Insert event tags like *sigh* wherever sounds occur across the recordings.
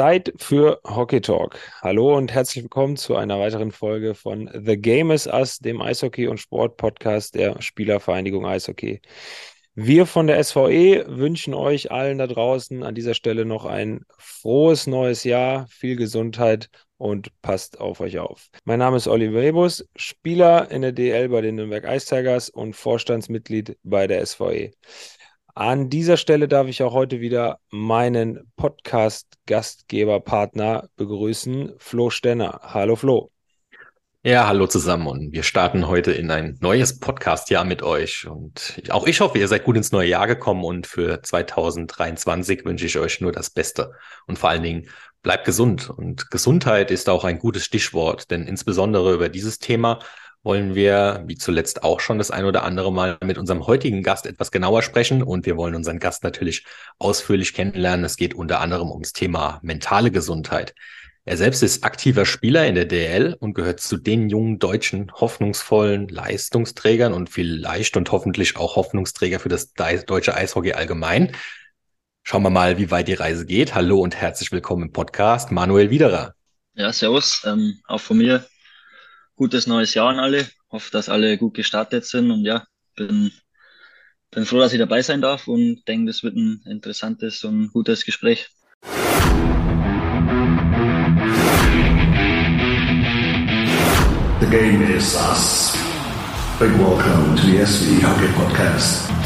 Zeit für Hockey Talk. Hallo und herzlich willkommen zu einer weiteren Folge von The Game is Us, dem Eishockey- und Sport-Podcast der Spielervereinigung Eishockey. Wir von der SVE wünschen euch allen da draußen an dieser Stelle noch ein frohes neues Jahr, viel Gesundheit und passt auf euch auf. Mein Name ist Oliver Ebus, Spieler in der DL bei den Nürnberg Ice und Vorstandsmitglied bei der SVE. An dieser Stelle darf ich auch heute wieder meinen Podcast-Gastgeberpartner begrüßen, Flo Stenner. Hallo Flo. Ja, hallo zusammen und wir starten heute in ein neues Podcast-Jahr mit euch. Und auch ich hoffe, ihr seid gut ins neue Jahr gekommen und für 2023 wünsche ich euch nur das Beste. Und vor allen Dingen bleibt gesund. Und Gesundheit ist auch ein gutes Stichwort, denn insbesondere über dieses Thema wollen wir, wie zuletzt auch schon das ein oder andere Mal mit unserem heutigen Gast etwas genauer sprechen und wir wollen unseren Gast natürlich ausführlich kennenlernen. Es geht unter anderem ums Thema mentale Gesundheit. Er selbst ist aktiver Spieler in der DL und gehört zu den jungen deutschen hoffnungsvollen Leistungsträgern und vielleicht und hoffentlich auch Hoffnungsträger für das deutsche Eishockey allgemein. Schauen wir mal, wie weit die Reise geht. Hallo und herzlich willkommen im Podcast, Manuel Widerer. Ja, servus. Ähm, auch von mir gutes neues Jahr an alle. Hoffe, dass alle gut gestartet sind und ja, bin, bin froh, dass ich dabei sein darf und denke, das wird ein interessantes und gutes Gespräch. The game is us. Big welcome to the SV Hockey Podcast.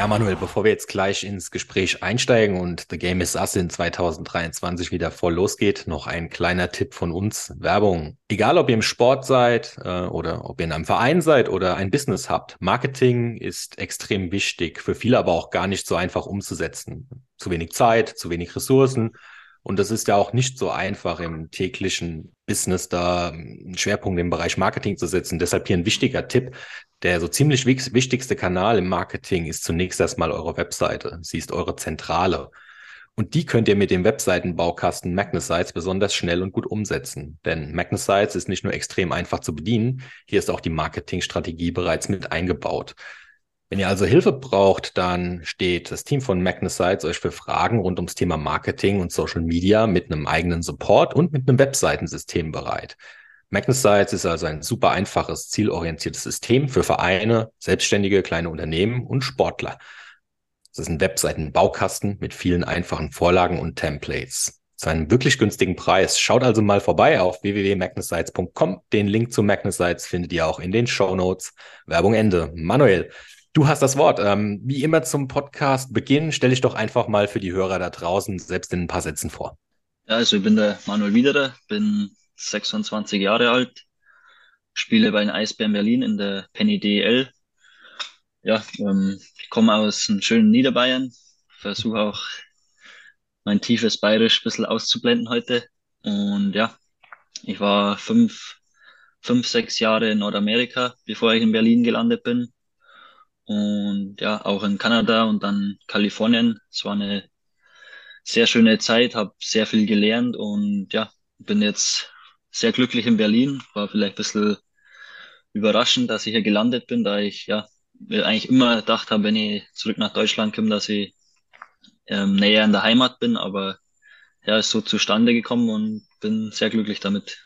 Ja, Manuel, bevor wir jetzt gleich ins Gespräch einsteigen und The Game is Us in 2023 wieder voll losgeht, noch ein kleiner Tipp von uns. Werbung. Egal, ob ihr im Sport seid äh, oder ob ihr in einem Verein seid oder ein Business habt, Marketing ist extrem wichtig, für viele aber auch gar nicht so einfach umzusetzen. Zu wenig Zeit, zu wenig Ressourcen. Und das ist ja auch nicht so einfach im täglichen Business da einen Schwerpunkt im Bereich Marketing zu setzen. Deshalb hier ein wichtiger Tipp. Der so ziemlich wichtigste Kanal im Marketing ist zunächst erstmal eure Webseite. Sie ist eure Zentrale. Und die könnt ihr mit dem Webseitenbaukasten Magnesites besonders schnell und gut umsetzen. Denn Magnesites ist nicht nur extrem einfach zu bedienen, hier ist auch die Marketingstrategie bereits mit eingebaut. Wenn ihr also Hilfe braucht, dann steht das Team von Magnesites euch für Fragen rund ums Thema Marketing und Social Media mit einem eigenen Support und mit einem Webseitensystem bereit. Magnesites ist also ein super einfaches, zielorientiertes System für Vereine, selbstständige kleine Unternehmen und Sportler. Es ist ein Webseitenbaukasten mit vielen einfachen Vorlagen und Templates. Zu einem wirklich günstigen Preis. Schaut also mal vorbei auf www.magnesites.com. Den Link zu Magnesites findet ihr auch in den Show Notes. Werbung Ende. Manuel, du hast das Wort. Ähm, wie immer zum Podcast Beginn, stelle ich doch einfach mal für die Hörer da draußen selbst in ein paar Sätzen vor. Ja, also ich bin der Manuel Wiederer, bin 26 Jahre alt, spiele bei den Eisbären Berlin in der Penny DL. Ja, ähm, komme aus einem schönen Niederbayern, versuche auch mein tiefes Bayerisch ein bisschen auszublenden heute. Und ja, ich war fünf, fünf, sechs Jahre in Nordamerika, bevor ich in Berlin gelandet bin. Und ja, auch in Kanada und dann Kalifornien. Es war eine sehr schöne Zeit, habe sehr viel gelernt und ja, bin jetzt sehr glücklich in Berlin. War vielleicht ein bisschen überraschend, dass ich hier gelandet bin, da ich ja eigentlich immer gedacht habe, wenn ich zurück nach Deutschland komme, dass ich ähm, näher in der Heimat bin, aber ja, ist so zustande gekommen und bin sehr glücklich damit.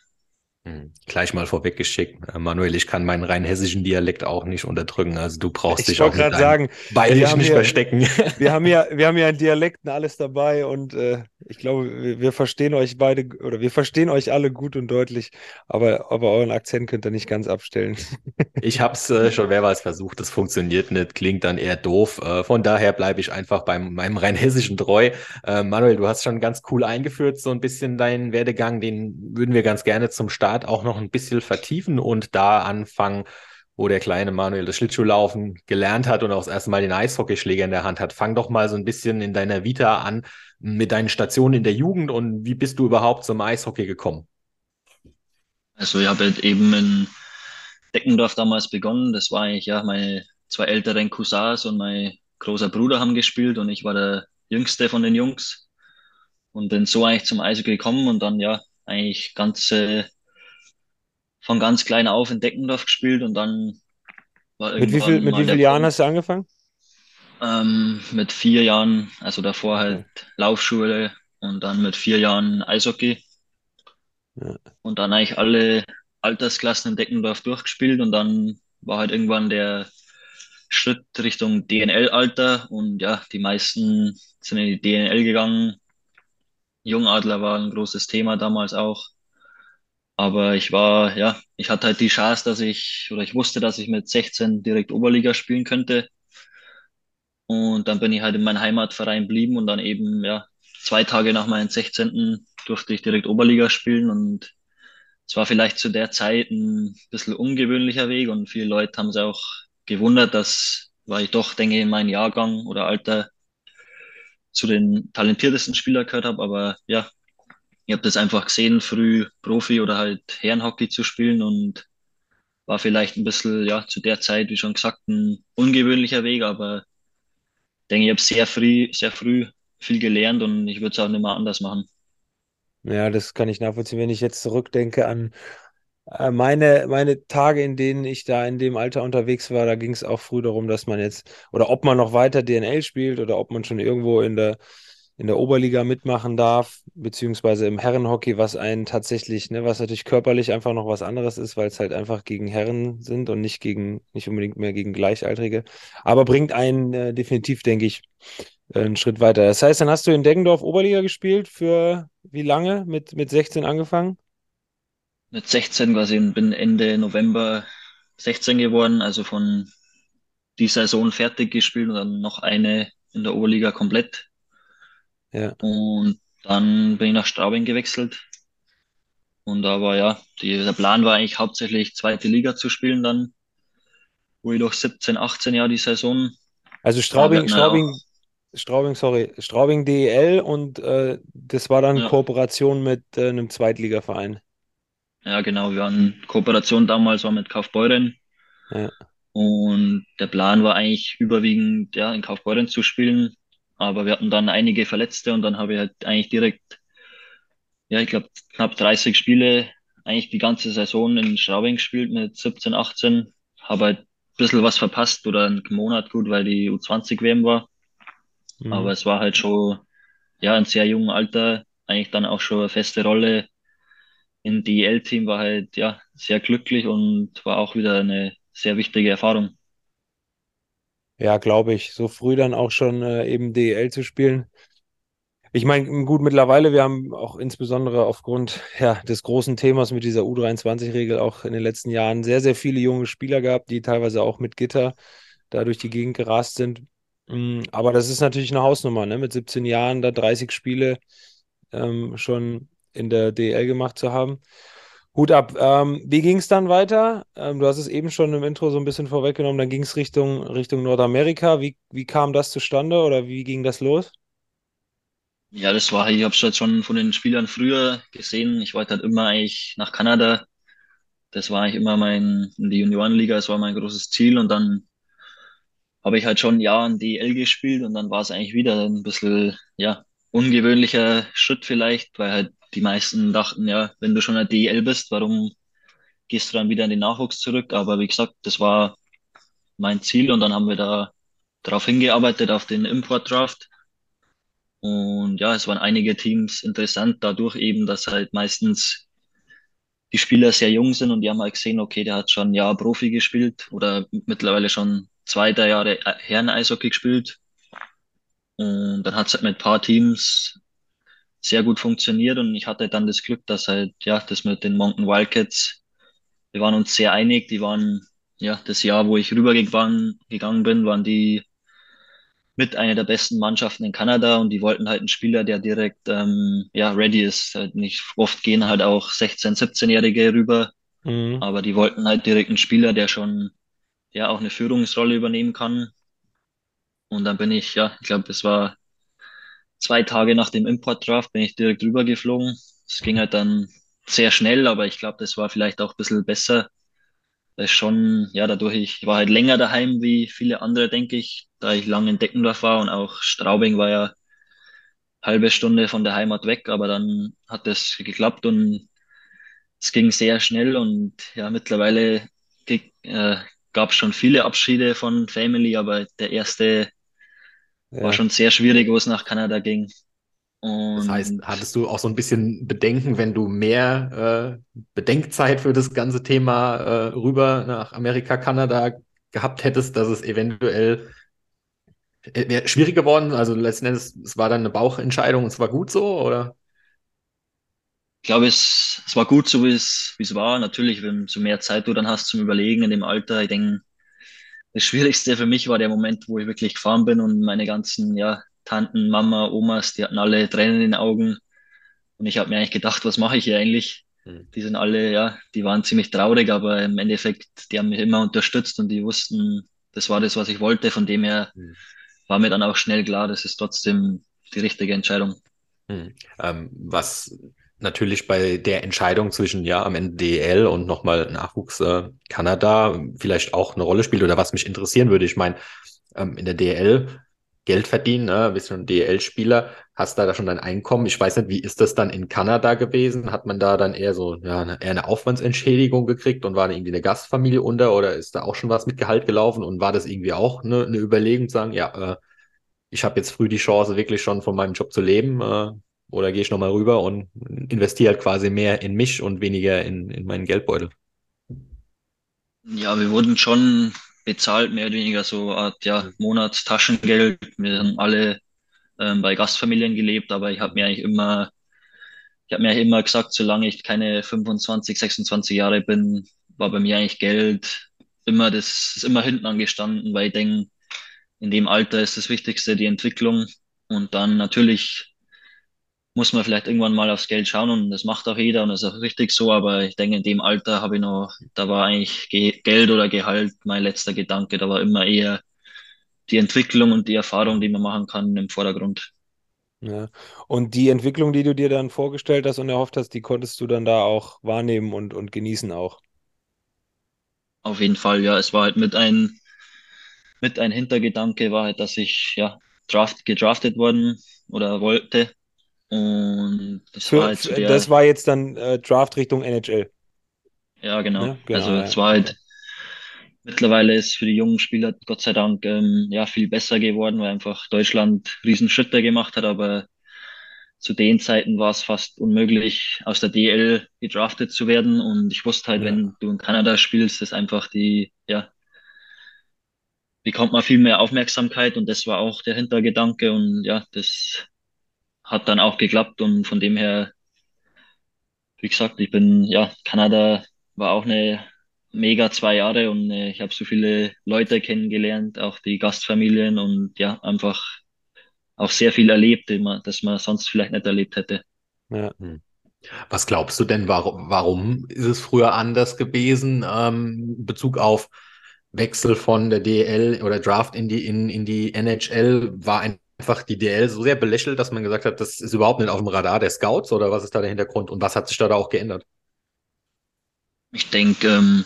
Hm, gleich mal vorweggeschickt, äh, Manuel, ich kann meinen rein hessischen Dialekt auch nicht unterdrücken. Also du brauchst ich dich auch gerade sagen, bayerisch nicht hier, verstecken. Wir haben ja, *laughs* wir haben ja in Dialekten alles dabei und äh, ich glaube, wir, verstehen euch beide oder wir verstehen euch alle gut und deutlich, aber, aber euren Akzent könnt ihr nicht ganz abstellen. *laughs* ich habe es äh, schon mehrmals versucht, das funktioniert nicht, klingt dann eher doof. Äh, von daher bleibe ich einfach beim meinem rein hessischen treu. Äh, Manuel, du hast schon ganz cool eingeführt, so ein bisschen deinen Werdegang, den würden wir ganz gerne zum Start Start auch noch ein bisschen vertiefen und da anfangen, wo der kleine Manuel das Schlittschuhlaufen gelernt hat und auch das erste Mal den Eishockeyschläger in der Hand hat. Fang doch mal so ein bisschen in deiner Vita an mit deinen Stationen in der Jugend und wie bist du überhaupt zum Eishockey gekommen? Also ich habe halt eben in Deckendorf damals begonnen. Das war eigentlich ja meine zwei älteren Cousins und mein großer Bruder haben gespielt und ich war der jüngste von den Jungs und bin so eigentlich zum Eishockey gekommen und dann ja eigentlich ganze von ganz klein auf in Deckendorf gespielt und dann war Mit wie, viel, mit wie vielen Jahren hast du angefangen? Ähm, mit vier Jahren, also davor halt Laufschule und dann mit vier Jahren Eishockey. Ja. Und dann eigentlich alle Altersklassen in Deckendorf durchgespielt und dann war halt irgendwann der Schritt Richtung DNL-Alter und ja, die meisten sind in die DNL gegangen. Jungadler war ein großes Thema damals auch. Aber ich war, ja, ich hatte halt die Chance, dass ich, oder ich wusste, dass ich mit 16 direkt Oberliga spielen könnte. Und dann bin ich halt in meinem Heimatverein blieben und dann eben, ja, zwei Tage nach meinem 16. durfte ich direkt Oberliga spielen und es war vielleicht zu der Zeit ein bisschen ungewöhnlicher Weg und viele Leute haben sich auch gewundert, dass, weil ich doch, denke in meinem Jahrgang oder Alter zu den talentiertesten Spielern gehört habe, aber ja, ich habe das einfach gesehen, früh Profi oder halt Herrenhockey zu spielen und war vielleicht ein bisschen, ja, zu der Zeit, wie schon gesagt, ein ungewöhnlicher Weg, aber denke, ich habe sehr früh, sehr früh viel gelernt und ich würde es auch nicht mehr anders machen. Ja, das kann ich nachvollziehen, wenn ich jetzt zurückdenke an äh, meine, meine Tage, in denen ich da in dem Alter unterwegs war, da ging es auch früh darum, dass man jetzt, oder ob man noch weiter DNL spielt oder ob man schon irgendwo in der, in der Oberliga mitmachen darf, beziehungsweise im Herrenhockey, was einen tatsächlich, ne, was natürlich körperlich einfach noch was anderes ist, weil es halt einfach gegen Herren sind und nicht gegen, nicht unbedingt mehr gegen Gleichaltrige. Aber bringt einen äh, definitiv, denke ich, äh, einen Schritt weiter. Das heißt, dann hast du in Deggendorf Oberliga gespielt für wie lange? Mit, mit 16 angefangen? Mit 16 quasi und bin Ende November 16 geworden, also von die Saison fertig gespielt und dann noch eine in der Oberliga komplett. Ja. Und dann bin ich nach Straubing gewechselt. Und da war ja, die, der Plan war eigentlich hauptsächlich zweite Liga zu spielen dann, wo ich doch 17, 18 Jahre die Saison. Also Straubing, Straubing, auch, Straubing, sorry, Straubing DEL und äh, das war dann ja, Kooperation mit äh, einem Zweitligaverein. ja genau, wir waren Kooperation damals war mit Kaufbeuren Ja. und der Plan war eigentlich überwiegend ja in Kaufbeuren zu spielen, aber wir hatten dann einige Verletzte und dann habe ich halt eigentlich direkt, ja ich glaube knapp 30 Spiele, eigentlich die ganze Saison in Straubing gespielt mit 17, 18, habe halt ein bisschen was verpasst oder einen Monat gut, weil die U20 WM war, aber Mhm. es war halt schon ja in sehr jungen Alter eigentlich dann auch schon eine feste Rolle im DEL-Team, war halt ja sehr glücklich und war auch wieder eine sehr wichtige Erfahrung. Ja, glaube ich. So früh dann auch schon äh, eben DEL zu spielen. Ich meine, gut, mittlerweile, wir haben auch insbesondere aufgrund *laughs* ja, des großen Themas mit dieser U23-Regel auch in den letzten Jahren sehr, sehr viele junge Spieler gehabt, die teilweise auch mit Gitter da durch die Gegend gerast sind. Mm, Aber das ist natürlich eine Hausnummer, ne? Mit 17 Jahren da 30 Spiele ähm, schon in der DEL gemacht zu haben. Hut ab. Ähm, wie ging es dann weiter? Ähm, du hast es eben schon im Intro so ein bisschen vorweggenommen. Dann ging es Richtung, Richtung Nordamerika. Wie, wie kam das zustande oder wie ging das los? Ja, das war, ich habe es halt schon von den Spielern früher gesehen. Ich wollte halt immer eigentlich nach Kanada. Das war eigentlich immer mein, in die Juniorenliga, das war mein großes Ziel. Und dann habe ich halt schon ein Jahr in DEL gespielt und dann war es eigentlich wieder ein bisschen, ja, ungewöhnlicher Schritt vielleicht, weil halt die meisten dachten, ja, wenn du schon in der DEL bist, warum gehst du dann wieder in den Nachwuchs zurück? Aber wie gesagt, das war mein Ziel und dann haben wir da darauf hingearbeitet, auf den Import Draft. Und ja, es waren einige Teams interessant dadurch eben, dass halt meistens die Spieler sehr jung sind und die haben halt gesehen, okay, der hat schon ein Jahr Profi gespielt oder mittlerweile schon zwei, drei Jahre Herren-Eishockey gespielt. Und dann hat es halt mit ein paar Teams sehr gut funktioniert und ich hatte dann das Glück, dass halt, ja, das mit den Moncton Wildcats, wir waren uns sehr einig, die waren, ja, das Jahr, wo ich rübergegangen gegangen bin, waren die mit einer der besten Mannschaften in Kanada und die wollten halt einen Spieler, der direkt ähm, ja ready ist. Halt nicht oft gehen halt auch 16, 17-Jährige rüber, Mhm. aber die wollten halt direkt einen Spieler, der schon ja auch eine Führungsrolle übernehmen kann. Und dann bin ich, ja, ich glaube, es war zwei Tage nach dem Import Draft, bin ich direkt rüber geflogen. Es ging halt dann sehr schnell, aber ich glaube, das war vielleicht auch ein bisschen besser. Das ist schon, ja, dadurch, ich war halt länger daheim wie viele andere, denke ich, da ich lange in Deckendorf war und auch Straubing war ja halbe Stunde von der Heimat weg, aber dann hat das geklappt und es ging sehr schnell und ja, mittlerweile äh, gab es schon viele Abschiede von Family, aber der erste war schon sehr schwierig, wo es nach Kanada ging. Und das heißt, hattest du auch so ein bisschen Bedenken, wenn du mehr äh, Bedenkzeit für das ganze Thema äh, rüber nach Amerika, Kanada gehabt hättest, dass es eventuell äh, wäre schwierig geworden? Also letzten Endes, es war dann eine Bauchentscheidung und es war gut so, oder? Ich glaube, es, es war gut so, wie es, wie es war. Natürlich, wenn du mehr Zeit du dann hast zum Überlegen in dem Alter, ich denke, das Schwierigste für mich war der Moment, wo ich wirklich gefahren bin und meine ganzen, ja, Tanten, Mama, Omas, die hatten alle Tränen in den Augen. Und ich habe mir eigentlich gedacht, was mache ich hier eigentlich? Mhm. Die sind alle, ja, die waren ziemlich traurig, aber im Endeffekt, die haben mich immer unterstützt und die wussten, das war das, was ich wollte. Von dem her mhm. war mir dann auch schnell klar, das ist trotzdem die richtige Entscheidung. Mhm. Ähm, was natürlich bei der Entscheidung zwischen ja am Ende DEL und nochmal Nachwuchs äh, Kanada vielleicht auch eine Rolle spielt oder was mich interessieren würde. Ich meine, ähm, in der DEL Geld verdienen, ne? bist schon DL-Spieler, hast da, da schon dein Einkommen. Ich weiß nicht, wie ist das dann in Kanada gewesen? Hat man da dann eher so ja, eine, eher eine Aufwandsentschädigung gekriegt und war da irgendwie eine Gastfamilie unter oder ist da auch schon was mit Gehalt gelaufen und war das irgendwie auch eine, eine Überlegung, sagen, ja, äh, ich habe jetzt früh die Chance, wirklich schon von meinem Job zu leben äh, oder gehe ich nochmal rüber und investiere halt quasi mehr in mich und weniger in, in meinen Geldbeutel? Ja, wir wurden schon bezahlt, mehr oder weniger so Art ja, Monatstaschengeld. Wir haben alle ähm, bei Gastfamilien gelebt, aber ich habe mir eigentlich immer, ich habe mir immer gesagt, solange ich keine 25, 26 Jahre bin, war bei mir eigentlich Geld immer das ist immer hinten angestanden, weil ich denke, in dem Alter ist das Wichtigste die Entwicklung und dann natürlich muss man vielleicht irgendwann mal aufs Geld schauen und das macht auch jeder und das ist auch richtig so, aber ich denke, in dem Alter habe ich noch, da war eigentlich Ge Geld oder Gehalt mein letzter Gedanke, da war immer eher die Entwicklung und die Erfahrung, die man machen kann, im Vordergrund. Ja. Und die Entwicklung, die du dir dann vorgestellt hast und erhofft hast, die konntest du dann da auch wahrnehmen und, und genießen auch. Auf jeden Fall, ja. Es war halt mit ein, mit ein Hintergedanke war halt, dass ich ja draft, gedraftet worden oder wollte und das Für, war halt der, das war jetzt dann äh, Draft Richtung NHL. Ja, genau. Ja, genau also es war halt mittlerweile ist für die jungen Spieler Gott sei Dank ähm, ja viel besser geworden, weil einfach Deutschland Riesenschritte gemacht hat, aber zu den Zeiten war es fast unmöglich, aus der DL gedraftet zu werden. Und ich wusste halt, ja. wenn du in Kanada spielst, ist einfach die, ja, bekommt man viel mehr Aufmerksamkeit und das war auch der Hintergedanke und ja, das hat dann auch geklappt und von dem her, wie gesagt, ich bin, ja, Kanada war auch eine mega zwei Jahre und äh, ich habe so viele Leute kennengelernt, auch die Gastfamilien und ja, einfach auch sehr viel erlebt, das man sonst vielleicht nicht erlebt hätte. Ja. Hm. Was glaubst du denn, warum, warum ist es früher anders gewesen, ähm, in Bezug auf Wechsel von der DL oder Draft in die, in, in die NHL? War ein einfach die DL so sehr belächelt, dass man gesagt hat, das ist überhaupt nicht auf dem Radar der Scouts oder was ist da der Hintergrund und was hat sich da, da auch geändert? Ich denke, ähm,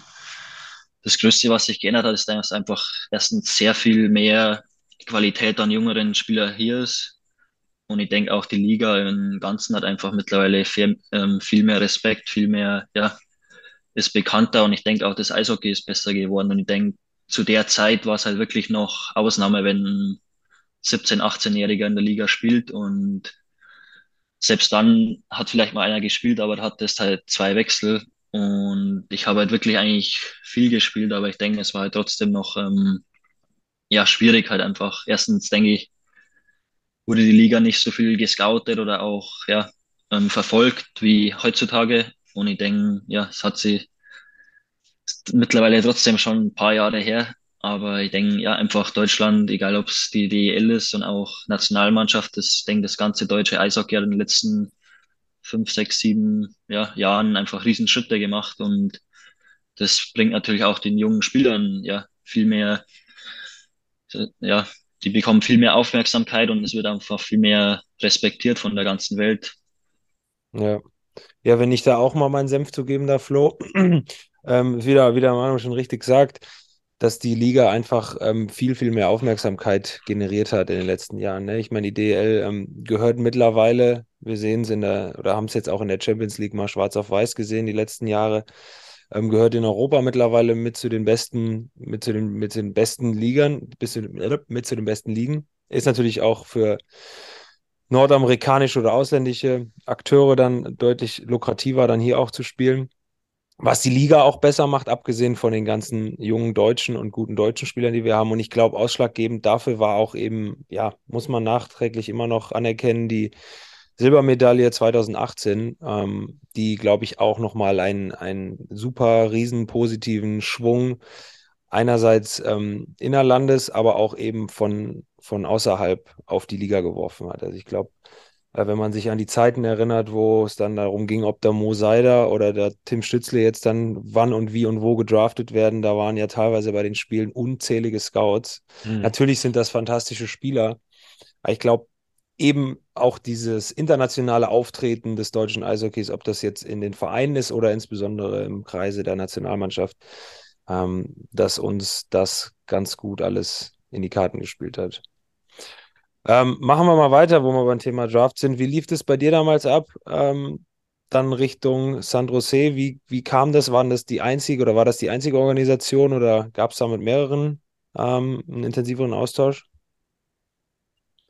das Größte, was sich geändert hat, ist, dass einfach erstens sehr viel mehr Qualität an jüngeren Spielern hier ist. Und ich denke auch die Liga im Ganzen hat einfach mittlerweile viel, ähm, viel mehr Respekt, viel mehr, ja, ist bekannter und ich denke auch das Eishockey ist besser geworden. Und ich denke, zu der Zeit war es halt wirklich noch Ausnahme, wenn 17-, 18-Jähriger in der Liga spielt und selbst dann hat vielleicht mal einer gespielt, aber hat das halt zwei Wechsel und ich habe halt wirklich eigentlich viel gespielt, aber ich denke, es war halt trotzdem noch ähm, ja schwierig halt einfach. Erstens denke ich, wurde die Liga nicht so viel gescoutet oder auch ja ähm, verfolgt wie heutzutage und ich denke, ja, es hat sie mittlerweile trotzdem schon ein paar Jahre her, aber ich denke, ja, einfach Deutschland, egal ob es die DEL ist und auch Nationalmannschaft, das denke das ganze deutsche Eishockey hat in den letzten fünf, sechs, sieben ja, Jahren einfach Riesenschritte gemacht und das bringt natürlich auch den jungen Spielern ja viel mehr, ja, die bekommen viel mehr Aufmerksamkeit und es wird einfach viel mehr respektiert von der ganzen Welt. Ja. Ja, wenn ich da auch mal meinen Senf zu geben darf, Flo, *clears throat* ähm, wieder, wieder Manu schon richtig sagt, dass die Liga einfach ähm, viel, viel mehr Aufmerksamkeit generiert hat in den letzten Jahren. Ne? Ich meine, die DL ähm, gehört mittlerweile, wir sehen es in der, oder haben es jetzt auch in der Champions League mal schwarz auf weiß gesehen, die letzten Jahre, ähm, gehört in Europa mittlerweile mit zu den besten, mit zu den, mit den besten Ligern, bis zu, äh, mit zu den besten Ligen. ist natürlich auch für nordamerikanische oder ausländische Akteure dann deutlich lukrativer, dann hier auch zu spielen. Was die Liga auch besser macht, abgesehen von den ganzen jungen deutschen und guten deutschen Spielern, die wir haben. Und ich glaube, ausschlaggebend dafür war auch eben, ja, muss man nachträglich immer noch anerkennen, die Silbermedaille 2018, ähm, die, glaube ich, auch nochmal einen, einen super riesen positiven Schwung einerseits ähm, innerlandes, aber auch eben von, von außerhalb auf die Liga geworfen hat. Also ich glaube, wenn man sich an die Zeiten erinnert, wo es dann darum ging, ob der Mo Seider oder der Tim Stützle jetzt dann wann und wie und wo gedraftet werden, da waren ja teilweise bei den Spielen unzählige Scouts. Mhm. Natürlich sind das fantastische Spieler, aber ich glaube, eben auch dieses internationale Auftreten des deutschen Eishockeys, ob das jetzt in den Vereinen ist oder insbesondere im Kreise der Nationalmannschaft, ähm, dass uns das ganz gut alles in die Karten gespielt hat. Ähm, machen wir mal weiter, wo wir beim Thema Draft sind. Wie lief das bei dir damals ab? Ähm, dann Richtung San Jose. Wie, wie kam das? Waren das die einzige oder war das die einzige Organisation oder gab es da mit mehreren ähm, einen intensiveren Austausch?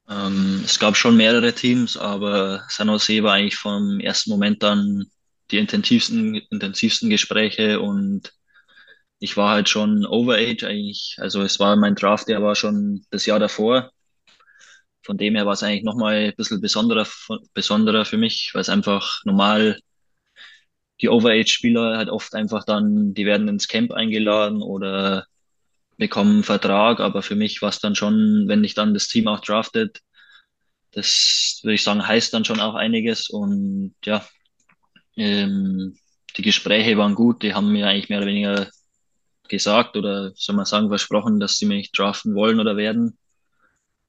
Ähm, es gab schon mehrere Teams, aber San Jose war eigentlich vom ersten Moment an die intensivsten, intensivsten Gespräche und ich war halt schon overage eigentlich. Also es war mein Draft, der war schon das Jahr davor. Von dem her war es eigentlich nochmal ein bisschen besonderer, besonderer für mich, weil es einfach normal die Overage-Spieler halt oft einfach dann, die werden ins Camp eingeladen oder bekommen einen Vertrag, aber für mich war es dann schon, wenn ich dann das Team auch draftet, das würde ich sagen, heißt dann schon auch einiges und ja, ähm, die Gespräche waren gut, die haben mir eigentlich mehr oder weniger gesagt oder soll man sagen, versprochen, dass sie mich draften wollen oder werden.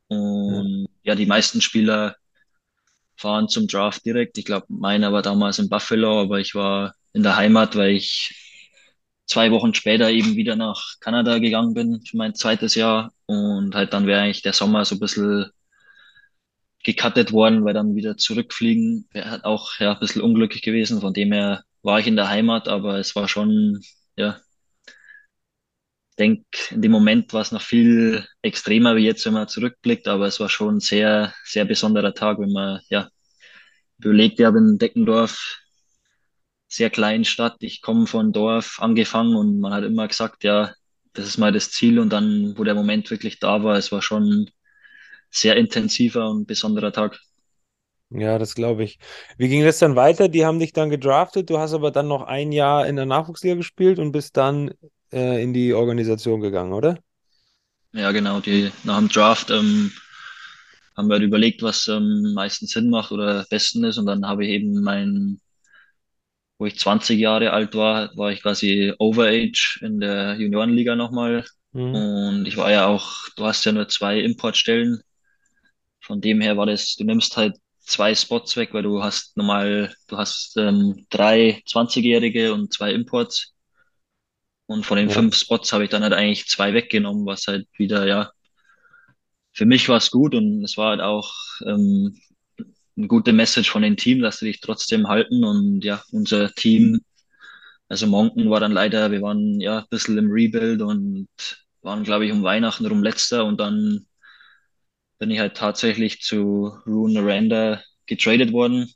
Und ja, ja die meisten Spieler fahren zum Draft direkt. Ich glaube, meiner war damals in Buffalo, aber ich war in der Heimat, weil ich zwei Wochen später eben wieder nach Kanada gegangen bin für mein zweites Jahr. Und halt dann wäre eigentlich der Sommer so ein bisschen gecuttet worden, weil dann wieder zurückfliegen wäre halt auch ja, ein bisschen unglücklich gewesen. Von dem her war ich in der Heimat, aber es war schon ja, denke, in dem Moment war es noch viel extremer wie jetzt, wenn man zurückblickt, aber es war schon ein sehr, sehr besonderer Tag, wenn man, ja, überlegt, ich habe in Deckendorf, sehr kleinen Stadt, ich komme von Dorf angefangen und man hat immer gesagt, ja, das ist mal das Ziel und dann, wo der Moment wirklich da war, es war schon sehr intensiver und besonderer Tag. Ja, das glaube ich. Wie ging das dann weiter? Die haben dich dann gedraftet, du hast aber dann noch ein Jahr in der Nachwuchsliga gespielt und bist dann äh, in die Organisation gegangen, oder? Ja, genau. Die, nach dem Draft ähm, haben wir halt überlegt, was ähm, meistens Sinn macht oder besten ist. Und dann habe ich eben mein, wo ich 20 Jahre alt war, war ich quasi Overage in der Juniorenliga nochmal. Mhm. Und ich war ja auch, du hast ja nur zwei Importstellen. Von dem her war das, du nimmst halt zwei Spots weg, weil du hast normal, du hast ähm, drei 20-Jährige und zwei Imports. Und von den ja. fünf Spots habe ich dann halt eigentlich zwei weggenommen, was halt wieder, ja, für mich war es gut und es war halt auch ähm, eine gute Message von dem Team, dass sie dich trotzdem halten. Und ja, unser Team, also Monken war dann leider, wir waren ja ein bisschen im Rebuild und waren, glaube ich, um Weihnachten rum letzter und dann bin ich halt tatsächlich zu Rune Aranda getradet worden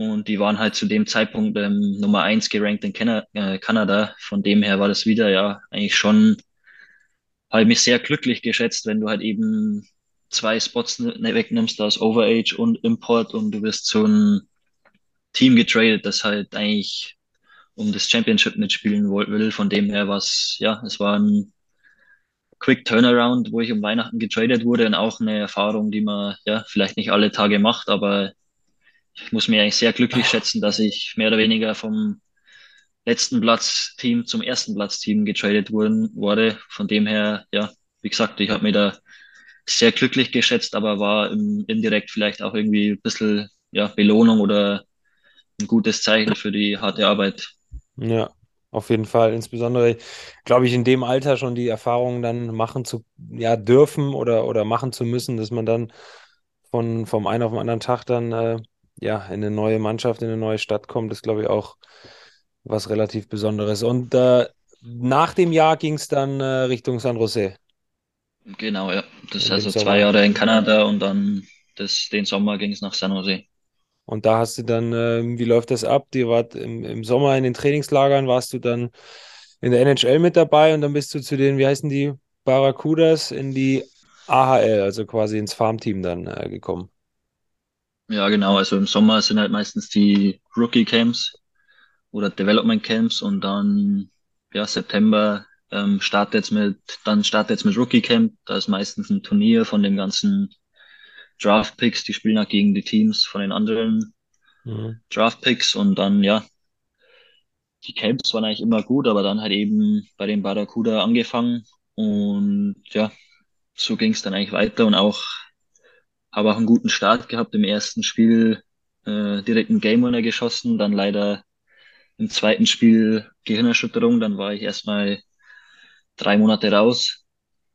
und die waren halt zu dem Zeitpunkt ähm, Nummer eins gerankt in Ken äh, Kanada. Von dem her war das wieder ja eigentlich schon, habe mich sehr glücklich geschätzt, wenn du halt eben zwei Spots ne wegnimmst, aus Overage und Import und du wirst zu einem Team getradet, das halt eigentlich um das Championship mitspielen will. Von dem her war es, ja, es war ein Quick Turnaround, wo ich um Weihnachten getradet wurde und auch eine Erfahrung, die man ja vielleicht nicht alle Tage macht, aber ich muss mich eigentlich sehr glücklich schätzen, dass ich mehr oder weniger vom letzten Platz-Team zum ersten Platz-Team getradet wurden, wurde. Von dem her, ja, wie gesagt, ich habe mich da sehr glücklich geschätzt, aber war im, indirekt vielleicht auch irgendwie ein bisschen ja, Belohnung oder ein gutes Zeichen für die harte Arbeit. Ja, auf jeden Fall. Insbesondere, glaube ich, in dem Alter schon die Erfahrungen dann machen zu ja, dürfen oder, oder machen zu müssen, dass man dann von, vom einen auf den anderen Tag dann äh, ja, in eine neue Mannschaft, in eine neue Stadt kommt, ist, glaube ich, auch was relativ Besonderes. Und äh, nach dem Jahr ging es dann äh, Richtung San Jose. Genau, ja. Das ist also zwei Jahre in Kanada und dann das, den Sommer ging es nach San Jose. Und da hast du dann, ähm, wie läuft das ab? Die wart im, im Sommer in den Trainingslagern, warst du dann in der NHL mit dabei und dann bist du zu den, wie heißen die, Barracudas in die AHL, also quasi ins Farmteam dann äh, gekommen. Ja, genau. Also im Sommer sind halt meistens die Rookie Camps oder Development Camps und dann, ja, September ähm, startet mit, dann startet mit Rookie Camp. Da ist meistens ein Turnier von den ganzen Draft Picks. Die spielen auch gegen die Teams von den anderen Mhm. Draft Picks und dann, ja, die Camps waren eigentlich immer gut, aber dann halt eben bei den Barracuda angefangen und ja, so ging es dann eigentlich weiter und auch habe auch einen guten Start gehabt im ersten Spiel, äh, direkt einen Game Winner geschossen, dann leider im zweiten Spiel Gehirnerschütterung, dann war ich erstmal drei Monate raus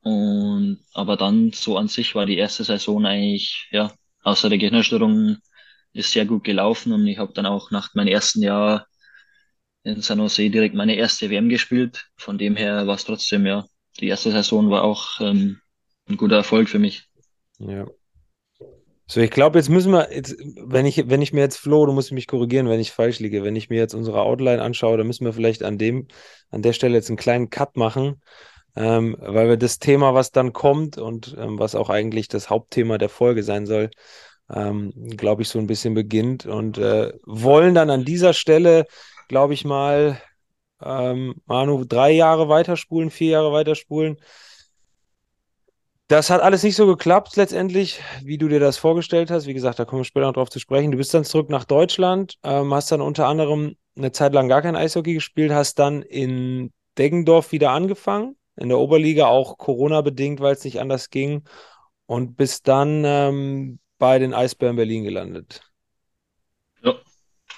und aber dann so an sich war die erste Saison eigentlich, ja, außer der Gehirnerschütterung ist sehr gut gelaufen und ich habe dann auch nach meinem ersten Jahr in San Jose direkt meine erste WM gespielt. Von dem her war es trotzdem, ja, die erste Saison war auch ähm, ein guter Erfolg für mich. Ja. So, ich glaube, jetzt müssen wir, jetzt, wenn ich, wenn ich mir jetzt, Flo, du musst mich korrigieren, wenn ich falsch liege, wenn ich mir jetzt unsere Outline anschaue, dann müssen wir vielleicht an dem, an der Stelle jetzt einen kleinen Cut machen, ähm, weil wir das Thema, was dann kommt und ähm, was auch eigentlich das Hauptthema der Folge sein soll, ähm, glaube ich, so ein bisschen beginnt und äh, wollen dann an dieser Stelle, glaube ich mal, ähm, Manu, drei Jahre weiterspulen, vier Jahre weiterspulen. Das hat alles nicht so geklappt letztendlich, wie du dir das vorgestellt hast. Wie gesagt, da kommen wir später noch drauf zu sprechen. Du bist dann zurück nach Deutschland, ähm, hast dann unter anderem eine Zeit lang gar kein Eishockey gespielt, hast dann in Deggendorf wieder angefangen, in der Oberliga auch Corona-bedingt, weil es nicht anders ging und bist dann ähm, bei den Eisbären Berlin gelandet. Ja,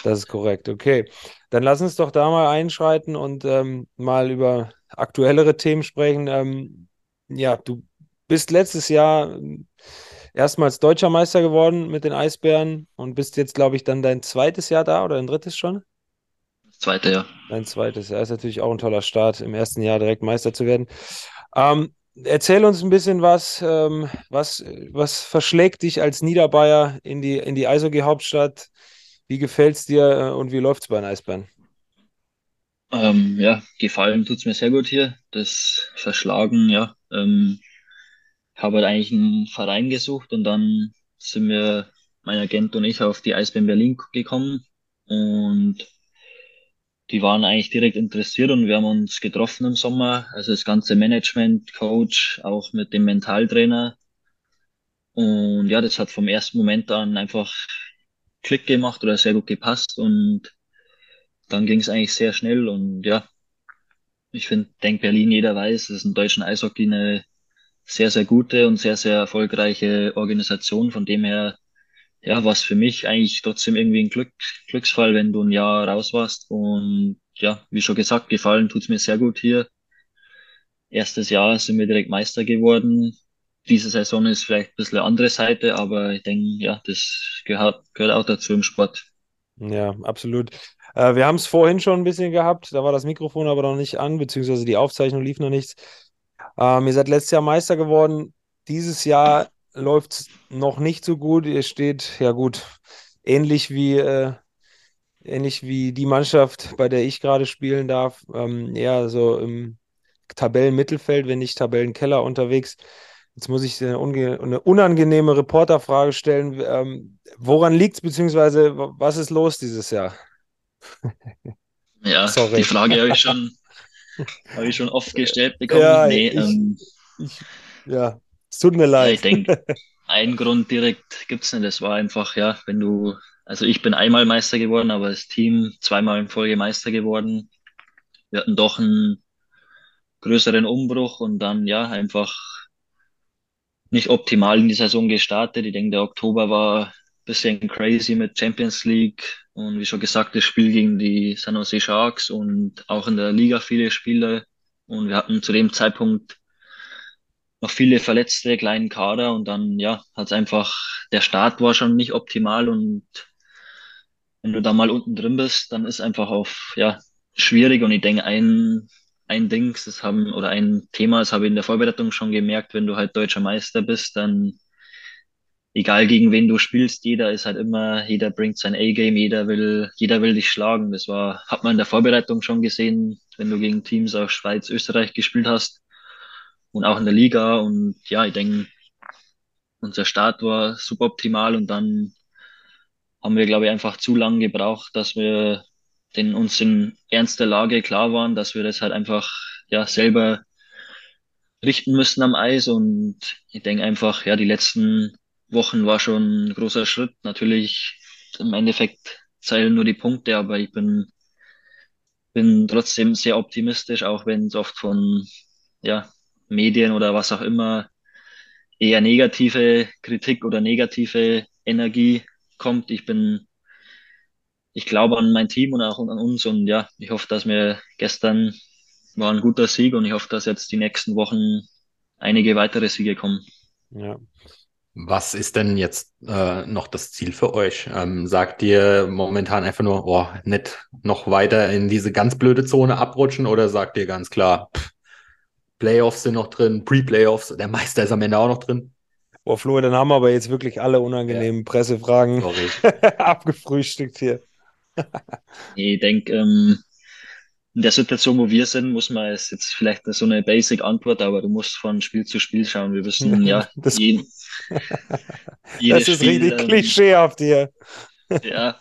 Das ist korrekt, okay. Dann lass uns doch da mal einschreiten und ähm, mal über aktuellere Themen sprechen. Ähm, ja, du bist letztes Jahr ähm, erstmals deutscher Meister geworden mit den Eisbären und bist jetzt, glaube ich, dann dein zweites Jahr da oder dein drittes schon? das zweite Jahr. Dein zweites Jahr ist natürlich auch ein toller Start, im ersten Jahr direkt Meister zu werden. Ähm, erzähl uns ein bisschen was, ähm, was, was verschlägt dich als Niederbayer in die, in die Eishockey-Hauptstadt? Wie gefällt's dir äh, und wie läuft's bei den Eisbären? Ähm, ja, gefallen tut's mir sehr gut hier. Das Verschlagen, ja. Ähm, habe halt eigentlich einen Verein gesucht und dann sind wir, mein Agent und ich, auf die Eisbären Berlin gekommen und die waren eigentlich direkt interessiert und wir haben uns getroffen im Sommer. Also das ganze Management, Coach, auch mit dem Mentaltrainer. Und ja, das hat vom ersten Moment an einfach Klick gemacht oder sehr gut gepasst und dann ging es eigentlich sehr schnell und ja, ich finde, denk Berlin, jeder weiß, es ist im deutschen Eishockey eine sehr, sehr gute und sehr, sehr erfolgreiche Organisation. Von dem her, ja, war es für mich eigentlich trotzdem irgendwie ein Glück, Glücksfall, wenn du ein Jahr raus warst. Und ja, wie schon gesagt, gefallen tut's mir sehr gut hier. Erstes Jahr sind wir direkt Meister geworden. Diese Saison ist vielleicht ein bisschen eine andere Seite, aber ich denke, ja, das gehört, gehört auch dazu im Sport. Ja, absolut. Äh, wir haben es vorhin schon ein bisschen gehabt, da war das Mikrofon aber noch nicht an, beziehungsweise die Aufzeichnung lief noch nichts. Ähm, ihr seid letztes Jahr Meister geworden. Dieses Jahr läuft es noch nicht so gut. Ihr steht, ja gut, ähnlich wie, äh, ähnlich wie die Mannschaft, bei der ich gerade spielen darf, ähm, eher so im Tabellenmittelfeld, wenn nicht Tabellenkeller unterwegs. Jetzt muss ich eine, eine unangenehme Reporterfrage stellen. Ähm, woran liegt es, beziehungsweise was ist los dieses Jahr? Ja, *laughs* Sorry. die Frage habe ich schon, habe ich schon oft gestellt bekommen. Ja, nee, ich- ähm, Ich, ja, es tut mir leid. ich denke, einen Grund direkt gibt's nicht. Das war einfach, ja, wenn du, also ich bin einmal Meister geworden, aber das Team zweimal in Folge Meister geworden. Wir hatten doch einen größeren Umbruch und dann, ja, einfach nicht optimal in die Saison gestartet. Ich denke, der Oktober war ein bisschen crazy mit Champions League und wie schon gesagt, das Spiel gegen die San Jose Sharks und auch in der Liga viele Spiele. Und wir hatten zu dem Zeitpunkt noch viele Verletzte, kleinen Kader und dann, ja, hat's einfach, der Start war schon nicht optimal und wenn du da mal unten drin bist, dann ist einfach auf, ja, schwierig und ich denke, ein, ein Ding, das haben, oder ein Thema, das habe ich in der Vorbereitung schon gemerkt, wenn du halt deutscher Meister bist, dann egal gegen wen du spielst, jeder ist halt immer, jeder bringt sein A-Game, jeder will, jeder will dich schlagen. Das war, hat man in der Vorbereitung schon gesehen, wenn du gegen Teams aus Schweiz, Österreich gespielt hast und auch in der Liga. Und ja, ich denke, unser Start war suboptimal und dann haben wir, glaube ich, einfach zu lange gebraucht, dass wir den uns in ernster Lage klar waren, dass wir das halt einfach ja selber richten müssen am Eis und ich denke einfach, ja, die letzten Wochen war schon ein großer Schritt. Natürlich im Endeffekt zählen nur die Punkte, aber ich bin, bin trotzdem sehr optimistisch, auch wenn es oft von ja, Medien oder was auch immer eher negative Kritik oder negative Energie kommt. Ich bin, ich glaube an mein Team und auch an uns und ja, ich hoffe, dass wir gestern war ein guter Sieg und ich hoffe, dass jetzt die nächsten Wochen einige weitere Siege kommen. Ja, was ist denn jetzt äh, noch das Ziel für euch? Ähm, sagt ihr momentan einfach nur, oh, nicht noch weiter in diese ganz blöde Zone abrutschen oder sagt ihr ganz klar, pff, Playoffs sind noch drin, Pre-Playoffs, der Meister ist am Ende auch noch drin? Boah, Flo, dann haben wir aber jetzt wirklich alle unangenehmen ja. Pressefragen *laughs* abgefrühstückt hier. *laughs* ich denke, ähm, in der Situation, wo wir sind, muss man es jetzt vielleicht so eine Basic-Antwort, aber du musst von Spiel zu Spiel schauen. Wir wissen ja, *laughs* das, jeden, *laughs* das ist Spiel, richtig ähm, klischeehaft hier. *laughs* ja,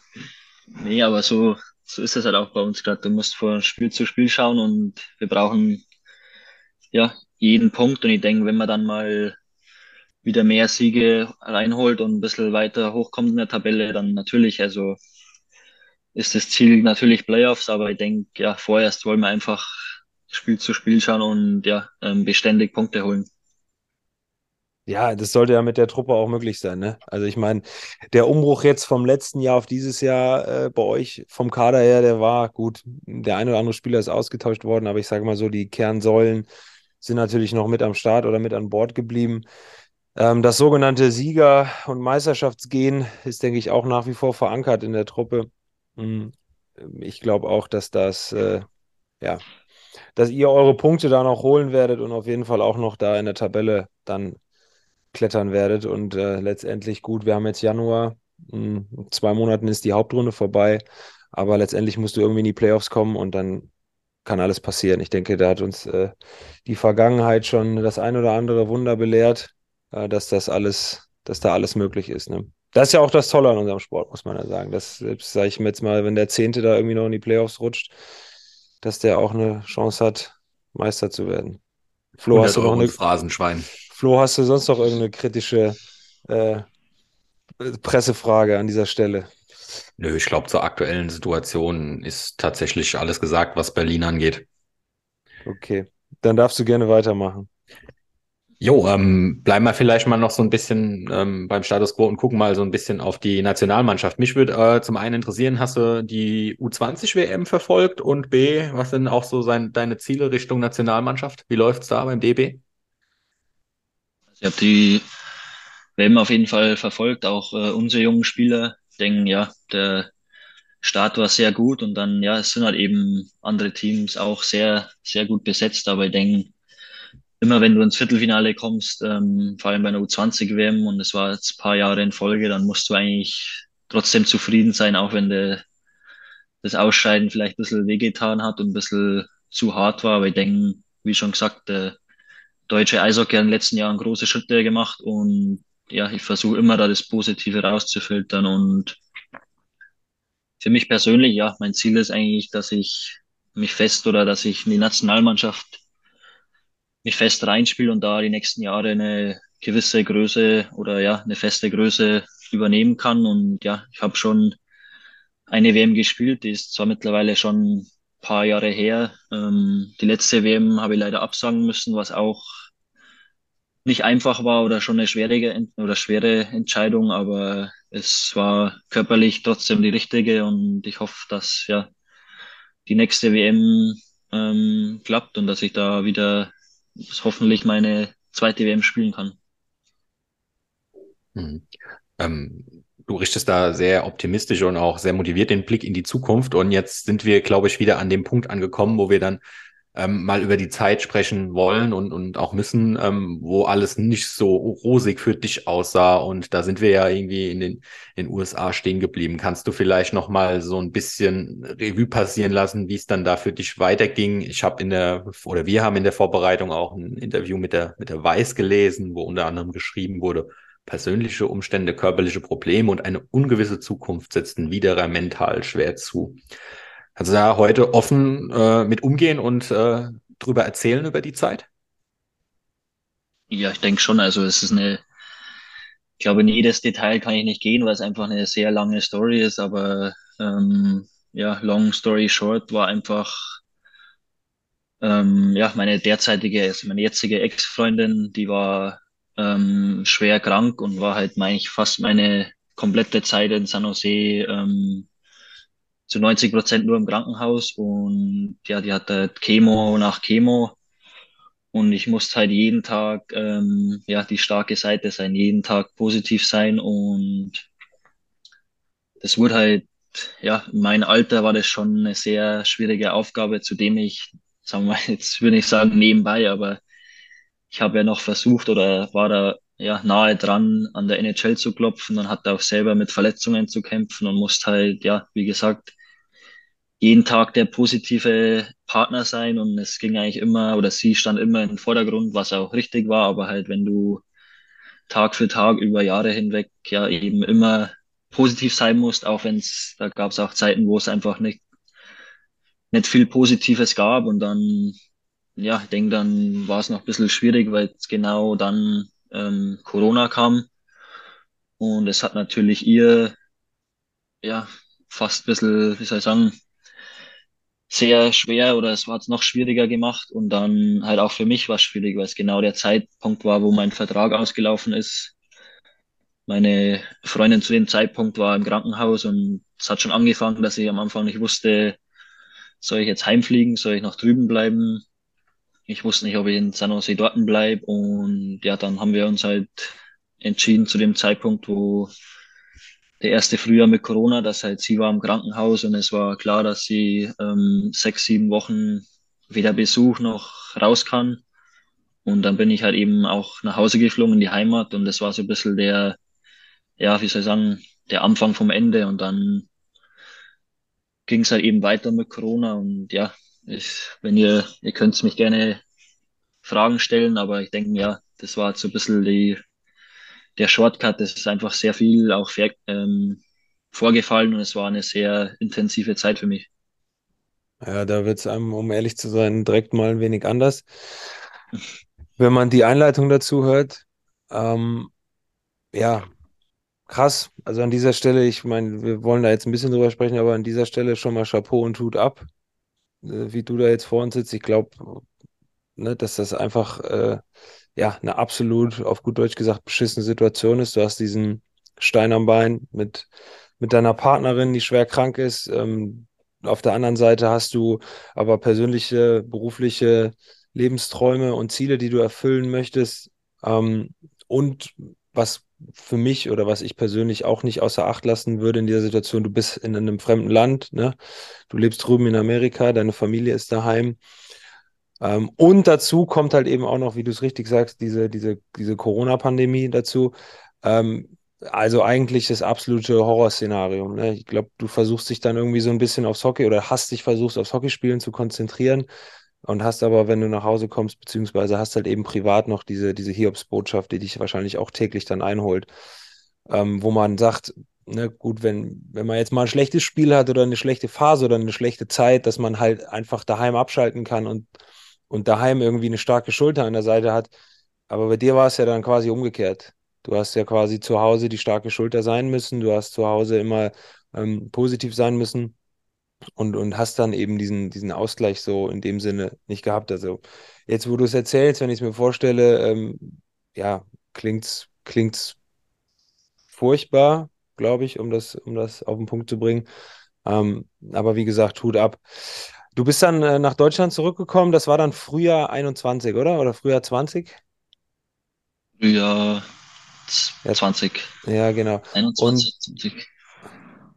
nee, aber so, so ist es halt auch bei uns gerade. Du musst von Spiel zu Spiel schauen und wir brauchen ja jeden Punkt. Und ich denke, wenn man dann mal wieder mehr Siege reinholt und ein bisschen weiter hochkommt in der Tabelle, dann natürlich, also ist das Ziel natürlich Playoffs, aber ich denke, ja, vorerst wollen wir einfach Spiel zu Spiel schauen und ja, ähm, beständig Punkte holen. Ja, das sollte ja mit der Truppe auch möglich sein, ne? Also ich meine, der Umbruch jetzt vom letzten Jahr auf dieses Jahr äh, bei euch vom Kader her, der war gut. Der eine oder andere Spieler ist ausgetauscht worden, aber ich sage mal so, die Kernsäulen sind natürlich noch mit am Start oder mit an Bord geblieben. Ähm, das sogenannte Sieger- und Meisterschaftsgehen ist, denke ich, auch nach wie vor verankert in der Truppe. Hm, ich glaube auch, dass das, äh, ja, dass ihr eure Punkte da noch holen werdet und auf jeden Fall auch noch da in der Tabelle dann klettern werdet. Und äh, letztendlich gut, wir haben jetzt Januar, in hm, zwei Monaten ist die Hauptrunde vorbei, aber letztendlich musst du irgendwie in die Playoffs kommen und dann kann alles passieren. Ich denke, da hat uns äh, die Vergangenheit schon das ein oder andere Wunder belehrt, äh, dass das alles, dass da alles möglich ist. Ne? Das ist ja auch das Tolle an unserem Sport, muss man ja sagen. Das selbst sage ich mir jetzt mal, wenn der Zehnte da irgendwie noch in die Playoffs rutscht, dass der auch eine Chance hat, Meister zu werden. Flo, hast du noch eine Phrasenschwein. Flo, hast du sonst noch irgendeine kritische äh, Pressefrage an dieser Stelle? Nö, ich glaube, zur aktuellen Situation ist tatsächlich alles gesagt, was Berlin angeht. Okay, dann darfst du gerne weitermachen. Jo, ähm, bleiben wir vielleicht mal noch so ein bisschen ähm, beim Status quo und gucken mal so ein bisschen auf die Nationalmannschaft. Mich würde äh, zum einen interessieren, hast du die U20-WM verfolgt und B, was sind auch so sein, deine Ziele Richtung Nationalmannschaft? Wie läuft's da beim DB? Ich habe die WM auf jeden Fall verfolgt, auch äh, unsere jungen Spieler denken, ja, der Start war sehr gut und dann, ja, es sind halt eben andere Teams auch sehr, sehr gut besetzt, aber ich denke, immer wenn du ins Viertelfinale kommst, ähm, vor allem bei einer U20-WM und es war jetzt ein paar Jahre in Folge, dann musst du eigentlich trotzdem zufrieden sein, auch wenn de, das Ausscheiden vielleicht ein bisschen wehgetan hat und ein bisschen zu hart war. Aber ich denke, wie schon gesagt, der deutsche Eishockey in den letzten Jahren große Schritte gemacht und ja, ich versuche immer da das Positive rauszufiltern und für mich persönlich, ja, mein Ziel ist eigentlich, dass ich mich fest oder dass ich in die Nationalmannschaft mich fest reinspiele und da die nächsten Jahre eine gewisse Größe oder ja, eine feste Größe übernehmen kann. Und ja, ich habe schon eine WM gespielt, die ist zwar mittlerweile schon paar Jahre her. Ähm, die letzte WM habe ich leider absagen müssen, was auch nicht einfach war oder schon eine schwierige oder schwere Entscheidung, aber es war körperlich trotzdem die richtige und ich hoffe, dass ja die nächste WM ähm, klappt und dass ich da wieder hoffentlich meine zweite WM spielen kann. Hm. Ähm, du richtest da sehr optimistisch und auch sehr motiviert den Blick in die Zukunft. Und jetzt sind wir, glaube ich, wieder an dem Punkt angekommen, wo wir dann ähm, mal über die Zeit sprechen wollen und, und auch müssen, ähm, wo alles nicht so rosig für dich aussah. Und da sind wir ja irgendwie in den, in den USA stehen geblieben. Kannst du vielleicht noch mal so ein bisschen Revue passieren lassen, wie es dann da für dich weiterging? Ich habe in der, oder wir haben in der Vorbereitung auch ein Interview mit der, mit der Weiß gelesen, wo unter anderem geschrieben wurde, persönliche Umstände, körperliche Probleme und eine ungewisse Zukunft setzten wieder mental schwer zu. Also da heute offen äh, mit umgehen und äh, drüber erzählen über die Zeit? Ja, ich denke schon. Also es ist eine, ich glaube, in jedes Detail kann ich nicht gehen, weil es einfach eine sehr lange Story ist. Aber ähm, ja, long story short war einfach ähm, ja meine derzeitige, also meine jetzige Ex-Freundin, die war ähm, schwer krank und war halt meine ich fast meine komplette Zeit in San Jose ähm, zu 90 Prozent nur im Krankenhaus und ja, die hatte Chemo nach Chemo und ich musste halt jeden Tag ähm, ja die starke Seite sein, jeden Tag positiv sein und das wurde halt ja in meinem Alter war das schon eine sehr schwierige Aufgabe, zu dem ich sagen wir mal *laughs* jetzt würde ich sagen nebenbei, aber ich habe ja noch versucht oder war da ja nahe dran an der NHL zu klopfen und hatte auch selber mit Verletzungen zu kämpfen und musste halt ja wie gesagt jeden Tag der positive Partner sein und es ging eigentlich immer oder sie stand immer im Vordergrund, was auch richtig war, aber halt wenn du Tag für Tag über Jahre hinweg ja eben immer positiv sein musst, auch wenn es, da gab es auch Zeiten, wo es einfach nicht, nicht viel Positives gab und dann, ja, ich denke, dann war es noch ein bisschen schwierig, weil es genau dann ähm, Corona kam und es hat natürlich ihr, ja, fast ein bisschen, wie soll ich sagen, sehr schwer oder es war es noch schwieriger gemacht und dann halt auch für mich war es schwierig, weil es genau der Zeitpunkt war, wo mein Vertrag ausgelaufen ist. Meine Freundin zu dem Zeitpunkt war im Krankenhaus und es hat schon angefangen, dass ich am Anfang nicht wusste, soll ich jetzt heimfliegen, soll ich noch drüben bleiben. Ich wusste nicht, ob ich in San Jose dorten bleibe und ja, dann haben wir uns halt entschieden zu dem Zeitpunkt, wo der erste Frühjahr mit Corona, dass halt sie war im Krankenhaus und es war klar, dass sie ähm, sechs, sieben Wochen weder Besuch noch raus kann. Und dann bin ich halt eben auch nach Hause geflogen in die Heimat und das war so ein bisschen der, ja, wie soll ich sagen, der Anfang vom Ende und dann ging es halt eben weiter mit Corona und ja, ich, wenn ihr, ihr könnt mich gerne Fragen stellen, aber ich denke, ja, das war so ein bisschen die der Shortcut, das ist einfach sehr viel auch ähm, vorgefallen und es war eine sehr intensive Zeit für mich. Ja, da wird es einem, um ehrlich zu sein, direkt mal ein wenig anders. Wenn man die Einleitung dazu hört, ähm, ja, krass. Also an dieser Stelle, ich meine, wir wollen da jetzt ein bisschen drüber sprechen, aber an dieser Stelle schon mal Chapeau und Hut ab, wie du da jetzt vor uns sitzt. Ich glaube, ne, dass das einfach äh, ja, eine absolut, auf gut Deutsch gesagt, beschissene Situation ist. Du hast diesen Stein am Bein mit, mit deiner Partnerin, die schwer krank ist. Ähm, auf der anderen Seite hast du aber persönliche, berufliche Lebensträume und Ziele, die du erfüllen möchtest. Ähm, und was für mich oder was ich persönlich auch nicht außer Acht lassen würde in dieser Situation, du bist in einem fremden Land, ne? Du lebst drüben in Amerika, deine Familie ist daheim. Ähm, und dazu kommt halt eben auch noch, wie du es richtig sagst, diese, diese, diese Corona-Pandemie dazu. Ähm, also eigentlich das absolute Horrorszenario. Ne? Ich glaube, du versuchst dich dann irgendwie so ein bisschen aufs Hockey oder hast dich versucht, aufs Hockeyspielen zu konzentrieren und hast aber, wenn du nach Hause kommst, beziehungsweise hast halt eben privat noch diese, diese Hiobs-Botschaft, die dich wahrscheinlich auch täglich dann einholt, ähm, wo man sagt, ne, gut, wenn, wenn man jetzt mal ein schlechtes Spiel hat oder eine schlechte Phase oder eine schlechte Zeit, dass man halt einfach daheim abschalten kann und und daheim irgendwie eine starke Schulter an der Seite hat. Aber bei dir war es ja dann quasi umgekehrt. Du hast ja quasi zu Hause die starke Schulter sein müssen. Du hast zu Hause immer ähm, positiv sein müssen und, und hast dann eben diesen, diesen Ausgleich so in dem Sinne nicht gehabt. Also jetzt, wo du es erzählst, wenn ich es mir vorstelle, ähm, ja, klingt's, klingt's furchtbar, glaube ich, um das, um das auf den Punkt zu bringen. Ähm, aber wie gesagt, Hut ab. Du bist dann äh, nach Deutschland zurückgekommen, das war dann Frühjahr 21, oder? Oder Frühjahr 20? Frühjahr 20. Ja, genau. 21, Und, 20.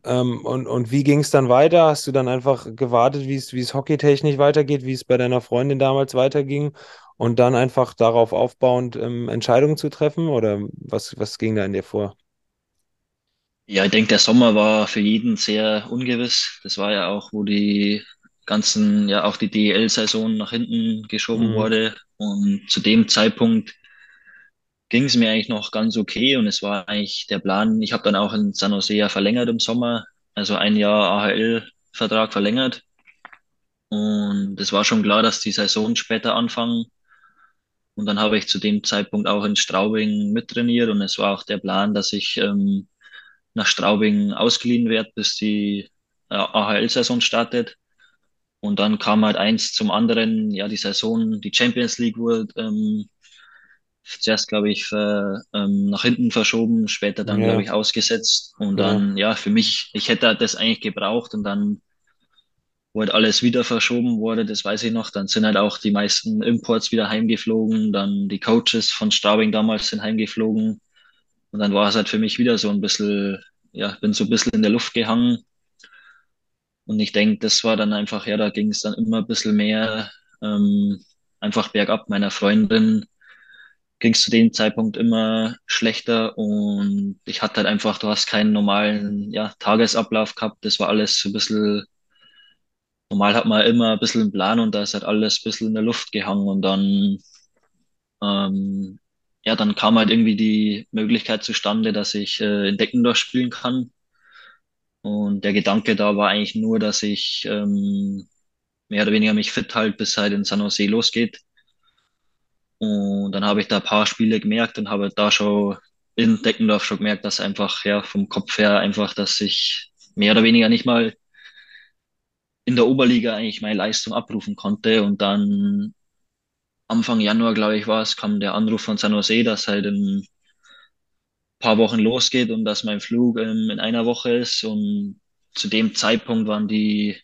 Ähm, und, und wie ging es dann weiter? Hast du dann einfach gewartet, wie es, hockeytechnisch weitergeht, wie es bei deiner Freundin damals weiterging und dann einfach darauf aufbauend ähm, Entscheidungen zu treffen? Oder was, was ging da in dir vor? Ja, ich denke, der Sommer war für jeden sehr ungewiss. Das war ja auch, wo die ganzen, ja auch die DEL-Saison nach hinten geschoben Mhm. wurde. Und zu dem Zeitpunkt ging es mir eigentlich noch ganz okay und es war eigentlich der Plan. Ich habe dann auch in San Jose ja verlängert im Sommer, also ein Jahr AHL-Vertrag verlängert. Und es war schon klar, dass die Saison später anfangen. Und dann habe ich zu dem Zeitpunkt auch in Straubing mittrainiert und es war auch der Plan, dass ich ähm, nach Straubing ausgeliehen werde, bis die äh, AHL-Saison startet. Und dann kam halt eins zum anderen, ja, die Saison, die Champions League wurde ähm, zuerst, glaube ich, ver, ähm, nach hinten verschoben, später dann, glaube Ja, ich, ausgesetzt. Und genau. dann, ja, für mich, ich hätte das eigentlich gebraucht und dann, wo halt alles wieder verschoben wurde, das weiß ich noch, dann sind halt auch die meisten Imports wieder heimgeflogen, dann die Coaches von Straubing damals sind heimgeflogen und dann war es halt für mich wieder so ein bisschen, ja, bin so ein bisschen in der Luft gehangen und ich denke, das war dann einfach, ja, da ging es dann immer ein bisschen mehr ähm, einfach bergab. Meiner Freundin ging es zu dem Zeitpunkt immer schlechter und ich hatte halt einfach, du hast keinen normalen, ja, Tagesablauf gehabt. Das war alles so ein bisschen, normal hat man immer ein bisschen einen Plan und da ist halt alles ein bisschen in der Luft gehangen und dann, ähm, ja, dann kam halt irgendwie die Möglichkeit zustande, dass ich äh, in Deckendorf spielen kann. Und der Gedanke da war eigentlich nur, dass ich ähm, mehr oder weniger mich fit halte, bis halt in San Jose losgeht. Und dann habe ich da ein paar Spiele gemerkt und habe da schon in Deckendorf schon gemerkt, dass einfach ja vom Kopf her einfach, dass ich mehr oder weniger nicht mal in der Oberliga eigentlich meine Leistung abrufen konnte. Und dann Anfang Januar, glaube ich, war es, kam der Anruf von San Jose, dass halt in ein paar Wochen losgeht und dass mein Flug ähm, in einer Woche ist. Und zu dem Zeitpunkt waren die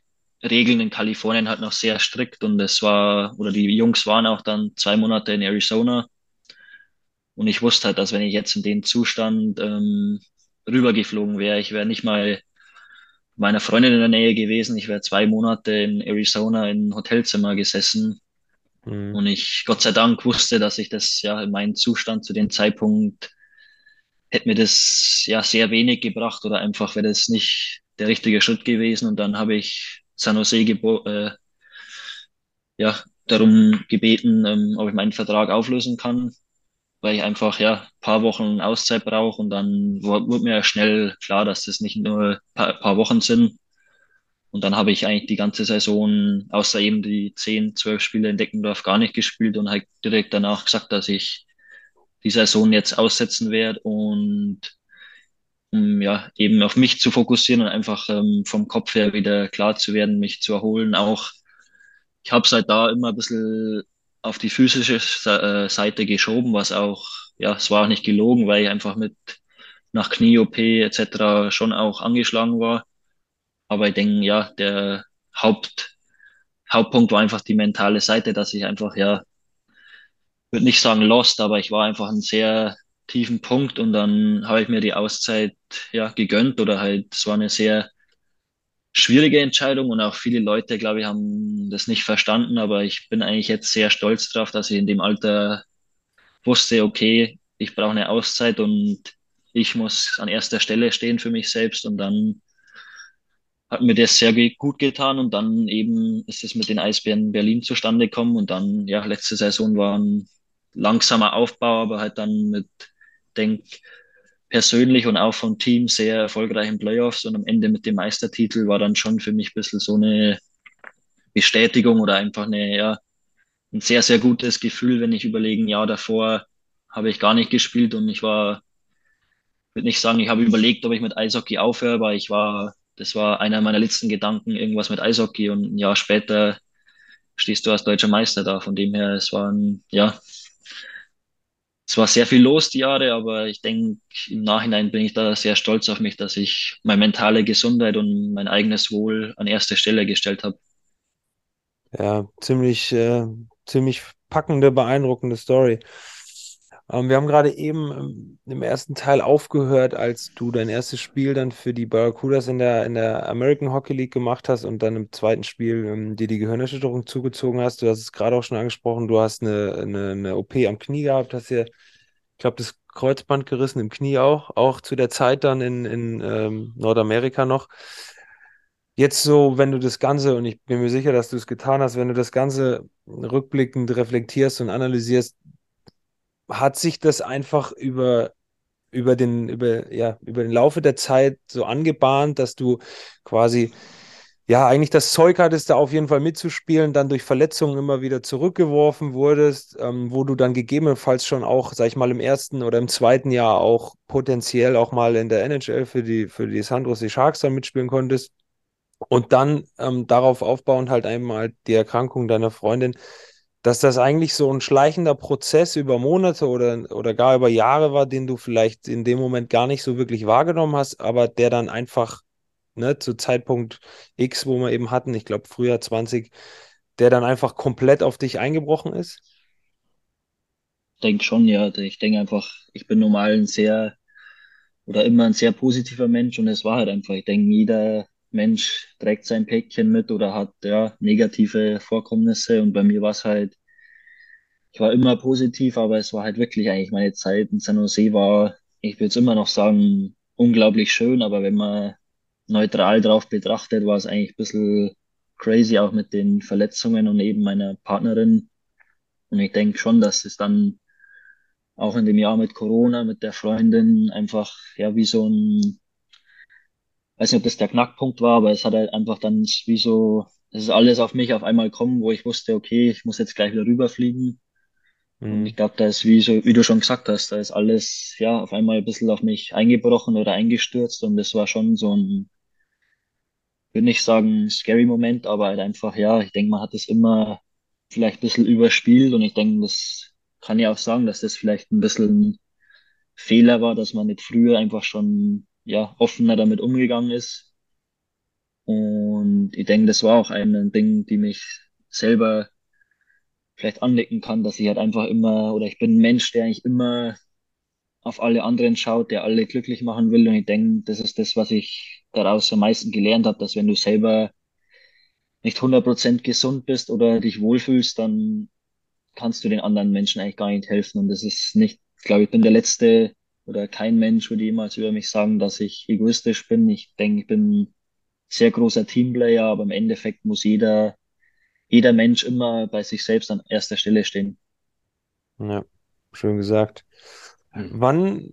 Regeln in Kalifornien halt noch sehr strikt und es war, oder die Jungs waren auch dann zwei Monate in Arizona. Und ich wusste halt, dass wenn ich jetzt in den Zustand ähm, rübergeflogen wäre, ich wäre nicht mal meiner Freundin in der Nähe gewesen, ich wäre zwei Monate in Arizona in ein Hotelzimmer gesessen. Mhm. Und ich Gott sei Dank wusste, dass ich das ja in meinem Zustand zu dem Zeitpunkt hätte mir das ja sehr wenig gebracht oder einfach wäre das nicht der richtige Schritt gewesen. Und dann habe ich San Jose äh, ja, darum gebeten, ähm, ob ich meinen Vertrag auflösen kann, weil ich einfach ja paar Wochen Auszeit brauche und dann wurde mir schnell klar, dass das nicht nur paar, paar Wochen sind. Und dann habe ich eigentlich die ganze Saison, außer eben die zehn, zwölf Spiele in Deckendorf, gar nicht gespielt und halt direkt danach gesagt, dass ich die Saison jetzt aussetzen werde und um ja eben auf mich zu fokussieren und einfach ähm, vom Kopf her wieder klar zu werden, mich zu erholen. Auch ich habe seit da immer ein bisschen auf die physische äh, Seite geschoben, was auch, ja, es war auch nicht gelogen, weil ich einfach mit nach Knie-OP etc. schon auch angeschlagen war. Aber ich denke, ja, der Haupt, Hauptpunkt war einfach die mentale Seite, dass ich einfach, ja, würde nicht sagen lost, aber ich war einfach einen sehr tiefen Punkt und dann habe ich mir die Auszeit, ja, gegönnt oder halt, es war eine sehr schwierige Entscheidung und auch viele Leute, glaube ich, haben das nicht verstanden, aber ich bin eigentlich jetzt sehr stolz drauf, dass ich in dem Alter wusste, okay, ich brauche eine Auszeit und ich muss an erster Stelle stehen für mich selbst und dann hat mir das sehr gut getan und dann eben ist es mit den Eisbären Berlin zustande gekommen und dann, ja, letzte Saison war ein langsamer Aufbau, aber halt dann mit, denk, persönlich und auch vom Team sehr erfolgreichen Playoffs und am Ende mit dem Meistertitel war dann schon für mich ein bisschen so eine Bestätigung oder einfach eine, ja, ein sehr, sehr gutes Gefühl, wenn ich überlege, ein Jahr davor habe ich gar nicht gespielt und ich war, würde nicht sagen, ich habe überlegt, ob ich mit Eishockey aufhöre, aber ich war, das war einer meiner letzten Gedanken, irgendwas mit Eishockey und ein Jahr später stehst du als deutscher Meister da. Von dem her, es war ein, ja, es war sehr viel los die Jahre, aber ich denke, im Nachhinein bin ich da sehr stolz auf mich, dass ich meine mentale Gesundheit und mein eigenes Wohl an erste Stelle gestellt habe. Ja, ziemlich, äh, ziemlich packende, beeindruckende Story. Ähm, wir haben gerade eben ähm, im ersten Teil aufgehört, als du dein erstes Spiel dann für die Barracudas in der, in der American Hockey League gemacht hast und dann im zweiten Spiel ähm, dir die Gehirnerschütterung zugezogen hast. Du hast es gerade auch schon angesprochen, du hast eine, eine, eine OP am Knie gehabt, hast dir, ich glaube, das Kreuzband gerissen im Knie auch, auch zu der Zeit dann in, in ähm, Nordamerika noch. Jetzt so, wenn du das Ganze, und ich bin mir sicher, dass du es getan hast, wenn du das Ganze rückblickend reflektierst und analysierst, hat sich das einfach über, über den, über, ja, über den Laufe der Zeit so angebahnt, dass du quasi ja, eigentlich das Zeug hattest, da auf jeden Fall mitzuspielen, dann durch Verletzungen immer wieder zurückgeworfen wurdest, ähm, wo du dann gegebenenfalls schon auch, sag ich mal, im ersten oder im zweiten Jahr auch potenziell auch mal in der NHL für die, für die Sandros die Sharks dann mitspielen konntest. Und dann ähm, darauf aufbauend halt einmal die Erkrankung deiner Freundin, dass das eigentlich so ein schleichender Prozess über Monate oder, oder gar über Jahre war, den du vielleicht in dem Moment gar nicht so wirklich wahrgenommen hast, aber der dann einfach ne, zu Zeitpunkt X, wo wir eben hatten, ich glaube früher 20, der dann einfach komplett auf dich eingebrochen ist? Ich denke schon, ja. Ich denke einfach, ich bin normal ein sehr oder immer ein sehr positiver Mensch und es war halt einfach, ich denke, jeder Mensch trägt sein Päckchen mit oder hat ja negative Vorkommnisse. Und bei mir war es halt, ich war immer positiv, aber es war halt wirklich eigentlich meine Zeit. In San Jose war, ich würde es immer noch sagen, unglaublich schön, aber wenn man neutral drauf betrachtet, war es eigentlich ein bisschen crazy, auch mit den Verletzungen und eben meiner Partnerin. Und ich denke schon, dass es dann auch in dem Jahr mit Corona, mit der Freundin einfach, ja, wie so ein, weiß nicht, ob das der Knackpunkt war, aber es hat halt einfach dann wie so, es ist alles auf mich auf einmal kommen, wo ich wusste, okay, ich muss jetzt gleich wieder rüberfliegen. Mhm. Und ich glaube, da ist wie so, wie du schon gesagt hast, da ist alles, ja, auf einmal ein bisschen auf mich eingebrochen oder eingestürzt und das war schon so ein, würde nicht sagen, scary Moment, aber halt einfach, ja, ich denke, man hat es immer vielleicht ein bisschen überspielt und ich denke, das kann ja auch sagen, dass das vielleicht ein bisschen Fehler war, dass man nicht früher einfach schon, ja, offener damit umgegangen ist. Und ich denke, das war auch ein Ding, die mich selber vielleicht anlecken kann, dass ich halt einfach immer, oder ich bin ein Mensch, der eigentlich immer auf alle anderen schaut, der alle glücklich machen will. Und ich denke, das ist das, was ich daraus am meisten gelernt habe, dass wenn du selber nicht 100% gesund bist oder dich wohlfühlst, dann kannst du den anderen Menschen eigentlich gar nicht helfen. Und das ist nicht, ich glaube, ich bin der Letzte oder kein Mensch würde jemals über mich sagen, dass ich egoistisch bin. Ich denke, ich bin ein sehr großer Teamplayer, aber im Endeffekt muss jeder, jeder Mensch immer bei sich selbst an erster Stelle stehen. Ja, schön gesagt. Wann,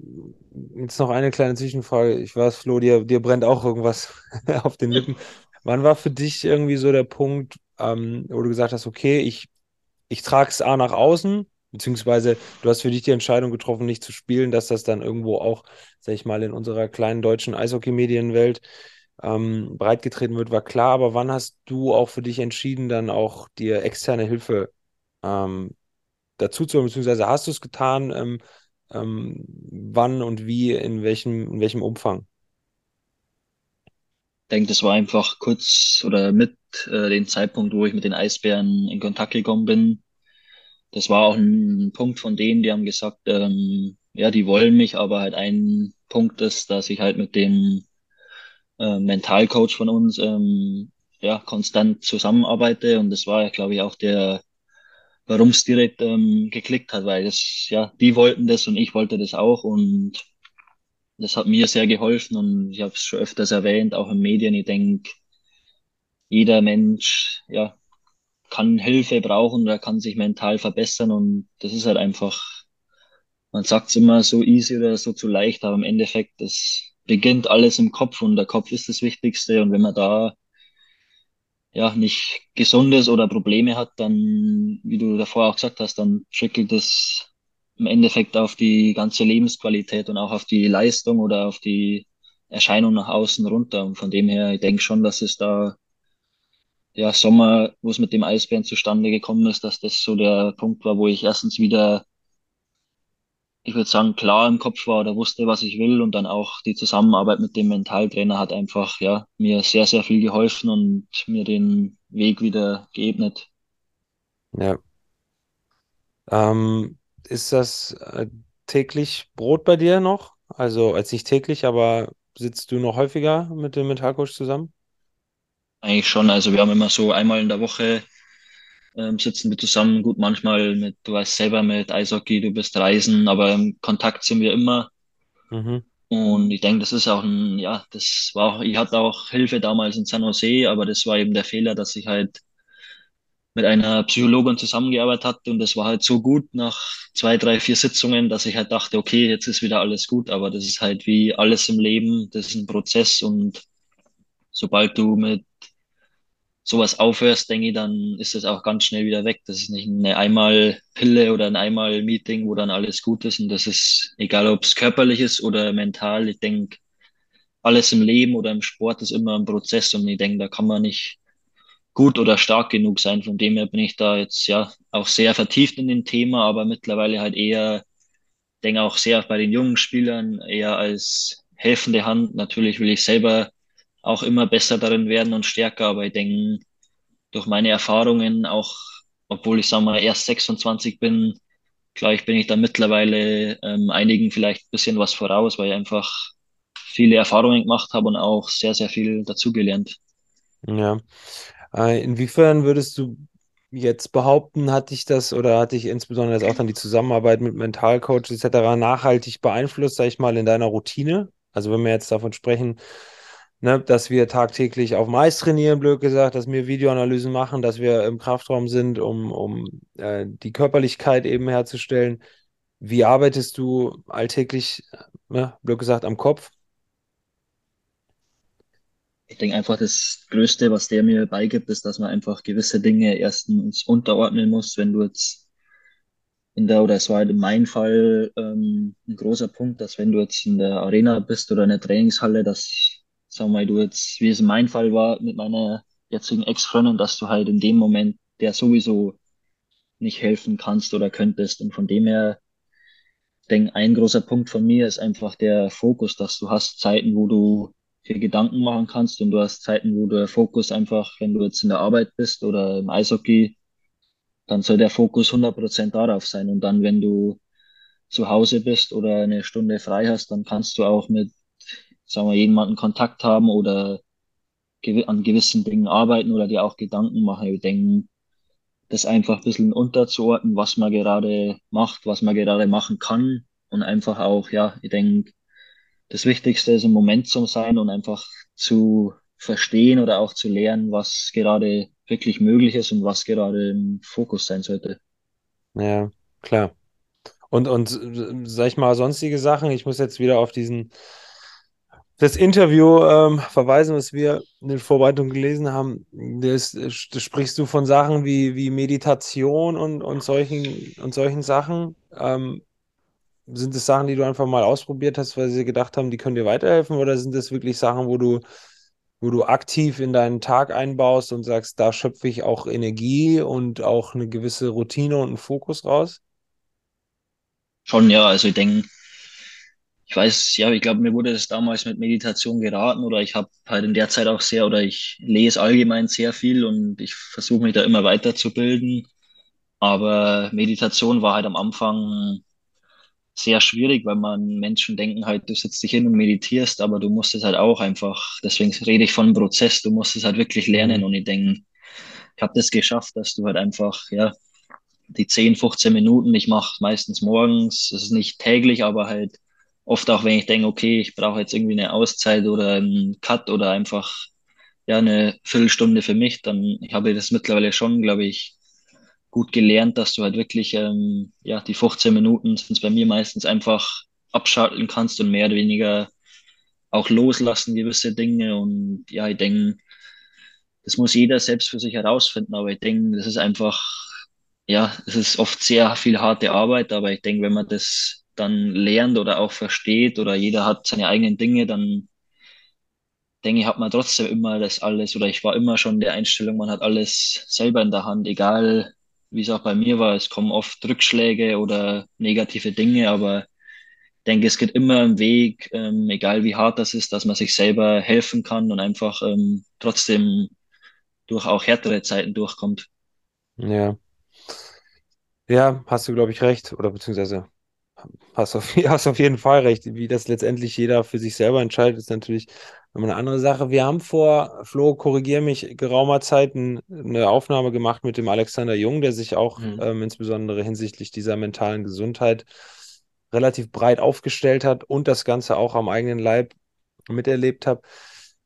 jetzt noch eine kleine Zwischenfrage, ich weiß, Flo, dir, dir brennt auch irgendwas *laughs* auf den Lippen. Wann war für dich irgendwie so der Punkt, ähm, wo du gesagt hast, okay, ich, ich trage es A nach außen, beziehungsweise du hast für dich die Entscheidung getroffen, nicht zu spielen, dass das dann irgendwo auch, sag ich mal, in unserer kleinen deutschen Eishockey-Medienwelt ähm, breitgetreten wird, war klar, aber wann hast du auch für dich entschieden, dann auch dir externe Hilfe ähm, dazu zu, beziehungsweise hast du es getan? Ähm, ähm, wann und wie, in welchem, in welchem Umfang? Ich denke, das war einfach kurz oder mit äh, dem Zeitpunkt, wo ich mit den Eisbären in Kontakt gekommen bin. Das war auch ein Punkt von denen, die haben gesagt, ähm, ja, die wollen mich, aber halt ein Punkt ist, dass ich halt mit dem äh, Mentalcoach von uns ähm, ja konstant zusammenarbeite. Und das war ja, glaube ich, auch der warum es direkt ähm, geklickt hat, weil das, ja, die wollten das und ich wollte das auch. Und das hat mir sehr geholfen. Und ich habe es schon öfters erwähnt, auch in Medien. Ich denke, jeder Mensch, ja, kann Hilfe brauchen oder kann sich mental verbessern und das ist halt einfach, man sagt es immer so easy oder so zu leicht, aber im Endeffekt, das beginnt alles im Kopf und der Kopf ist das Wichtigste und wenn man da ja, nicht gesund ist oder Probleme hat, dann, wie du davor auch gesagt hast, dann trickelt es im Endeffekt auf die ganze Lebensqualität und auch auf die Leistung oder auf die Erscheinung nach außen runter. Und von dem her, ich denke schon, dass es da, ja, Sommer, wo es mit dem Eisbären zustande gekommen ist, dass das so der Punkt war, wo ich erstens wieder ich würde sagen, klar im Kopf war oder wusste, was ich will und dann auch die Zusammenarbeit mit dem Mentaltrainer hat einfach, ja, mir sehr, sehr viel geholfen und mir den Weg wieder geebnet. Ja. Ähm, ist das äh, täglich Brot bei dir noch? Also, als nicht täglich, aber sitzt du noch häufiger mit dem Mentalcoach zusammen? Eigentlich schon. Also wir haben immer so einmal in der Woche ähm, sitzen wir zusammen. Gut, manchmal mit, du weißt selber, mit Eishockey, du bist reisen, aber im Kontakt sind wir immer. Mhm. Und ich denke, das ist auch ein, ja, das war auch, ich hatte auch Hilfe damals in San Jose, aber das war eben der Fehler, dass ich halt mit einer Psychologin zusammengearbeitet hatte und das war halt so gut nach zwei, drei, vier Sitzungen, dass ich halt dachte, okay, jetzt ist wieder alles gut, aber das ist halt wie alles im Leben, das ist ein Prozess und sobald du mit sowas aufhörst, denke ich, dann ist es auch ganz schnell wieder weg. Das ist nicht eine Einmal-Pille oder ein Einmal-Meeting, wo dann alles gut ist. Und das ist, egal ob es körperlich ist oder mental, ich denke, alles im Leben oder im Sport ist immer ein Prozess und ich denke, da kann man nicht gut oder stark genug sein. Von dem her bin ich da jetzt ja auch sehr vertieft in dem Thema, aber mittlerweile halt eher, denke auch sehr bei den jungen Spielern eher als helfende Hand. Natürlich will ich selber auch immer besser darin werden und stärker. Aber ich denke, durch meine Erfahrungen, auch obwohl ich sage mal erst 26 bin, glaube ich, bin ich da mittlerweile ähm, einigen vielleicht ein bisschen was voraus, weil ich einfach viele Erfahrungen gemacht habe und auch sehr, sehr viel dazugelernt. Ja. Äh, inwiefern würdest du jetzt behaupten, hat dich das oder hat dich insbesondere jetzt auch dann die Zusammenarbeit mit Mentalcoaches etc. nachhaltig beeinflusst, sag ich mal, in deiner Routine? Also wenn wir jetzt davon sprechen, ne, dass wir tagtäglich auf Mais trainieren, blöd gesagt, dass wir Videoanalysen machen, dass wir im Kraftraum sind, um, um äh, die Körperlichkeit eben herzustellen. Wie arbeitest du alltäglich, ne, blöd gesagt, am Kopf? Ich denke einfach, das Größte, was der mir beigibt, ist, dass man einfach gewisse Dinge erstens unterordnen muss. Wenn du jetzt in der, oder es war halt in meinem Fall ähm, ein großer Punkt, dass wenn du jetzt in der Arena bist oder in der Trainingshalle, dass sag mal, du jetzt, wie es in meinem Fall war mit meiner jetzigen Ex-Freundin, dass du halt in dem Moment der sowieso nicht helfen kannst oder könntest. Und von dem her, denke ein großer Punkt von mir ist einfach der Fokus, dass du hast Zeiten, wo du dir Gedanken machen kannst und du hast Zeiten, wo der Fokus einfach, wenn du jetzt in der Arbeit bist oder im Eishockey, dann soll der Fokus 100% darauf sein. Und dann, wenn du zu Hause bist oder eine Stunde frei hast, dann kannst du auch mit sagen wir, jemanden Kontakt haben oder an gewissen Dingen arbeiten oder dir auch Gedanken machen. Wir denken, das einfach ein bisschen unterzuordnen, was man gerade macht, was man gerade machen kann und einfach auch, ja, ich denke, das Wichtigste ist im Moment zu sein und einfach zu verstehen oder auch zu lernen, was gerade wirklich möglich ist und was gerade im Fokus sein sollte. Ja, klar. Und, und sag ich mal, sonstige Sachen, ich muss jetzt wieder auf diesen das Interview ähm, verweisen, was wir in den Vorbereitungen gelesen haben, das, das sprichst du von Sachen wie, wie Meditation und, und, solchen, und solchen Sachen. Ähm, sind das Sachen, die du einfach mal ausprobiert hast, weil sie gedacht haben, die können dir weiterhelfen? Oder sind das wirklich Sachen, wo du, wo du aktiv in deinen Tag einbaust und sagst, da schöpfe ich auch Energie und auch eine gewisse Routine und einen Fokus raus? Schon, ja. Also ich denke, ich weiß, ja, ich glaube, mir wurde das damals mit Meditation geraten oder ich habe halt in der Zeit auch sehr oder ich lese allgemein sehr viel und ich versuche mich da immer weiterzubilden. Aber Meditation war halt am Anfang sehr schwierig, weil man Menschen denken halt, du sitzt dich hin und meditierst, aber du musst es halt auch einfach, deswegen rede ich von einem Prozess, du musst es halt wirklich lernen mhm. und ich denke, ich habe das geschafft, dass du halt einfach, ja, die 10, 15 Minuten, ich mache meistens morgens, es ist nicht täglich, aber halt oft auch, wenn ich denke, okay, ich brauche jetzt irgendwie eine Auszeit oder einen Cut oder einfach ja eine Viertelstunde für mich, dann ich habe das mittlerweile schon, glaube ich, gut gelernt, dass du halt wirklich ähm, ja die 15 Minuten sind es bei mir meistens einfach abschalten kannst und mehr oder weniger auch loslassen gewisse Dinge. Und ja, ich denke, das muss jeder selbst für sich herausfinden, aber ich denke, das ist einfach ja, es ist oft sehr viel harte Arbeit, aber ich denke, wenn man das dann lernt oder auch versteht oder jeder hat seine eigenen Dinge, dann denke ich, hat man trotzdem immer das alles oder ich war immer schon der Einstellung, man hat alles selber in der Hand, egal wie es auch bei mir war. Es kommen oft Rückschläge oder negative Dinge, aber ich denke, es geht immer einen Weg, ähm, egal wie hart das ist, dass man sich selber helfen kann und einfach ähm, trotzdem durch auch härtere Zeiten durchkommt. Ja. Ja, hast du, glaube ich, recht. Oder beziehungsweise hast auf, *laughs* hast auf jeden Fall recht. Wie das letztendlich jeder für sich selber entscheidet, ist natürlich immer eine andere Sache. Wir haben vor, Flo, korrigiere mich, geraumer Zeit ein, eine Aufnahme gemacht mit dem Alexander Jung, der sich auch Mhm. ähm, insbesondere hinsichtlich dieser mentalen Gesundheit relativ breit aufgestellt hat und das Ganze auch am eigenen Leib miterlebt habe.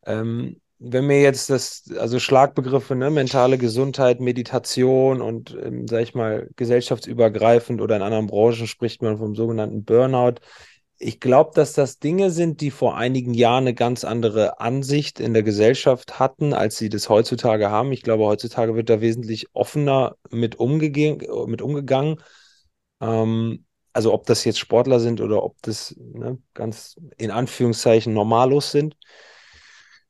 Ähm, wenn mir jetzt das, also Schlagbegriffe, ne, mentale Gesundheit, Meditation und, ähm, sag ich mal, gesellschaftsübergreifend oder in anderen Branchen spricht man vom sogenannten Burnout. Ich glaube, dass das Dinge sind, die vor einigen Jahren eine ganz andere Ansicht in der Gesellschaft hatten, als sie das heutzutage haben. Ich glaube, heutzutage wird da wesentlich offener mit, umgege mit umgegangen. Ähm, also ob das jetzt Sportler sind oder ob das ne, ganz in Anführungszeichen Normalos sind.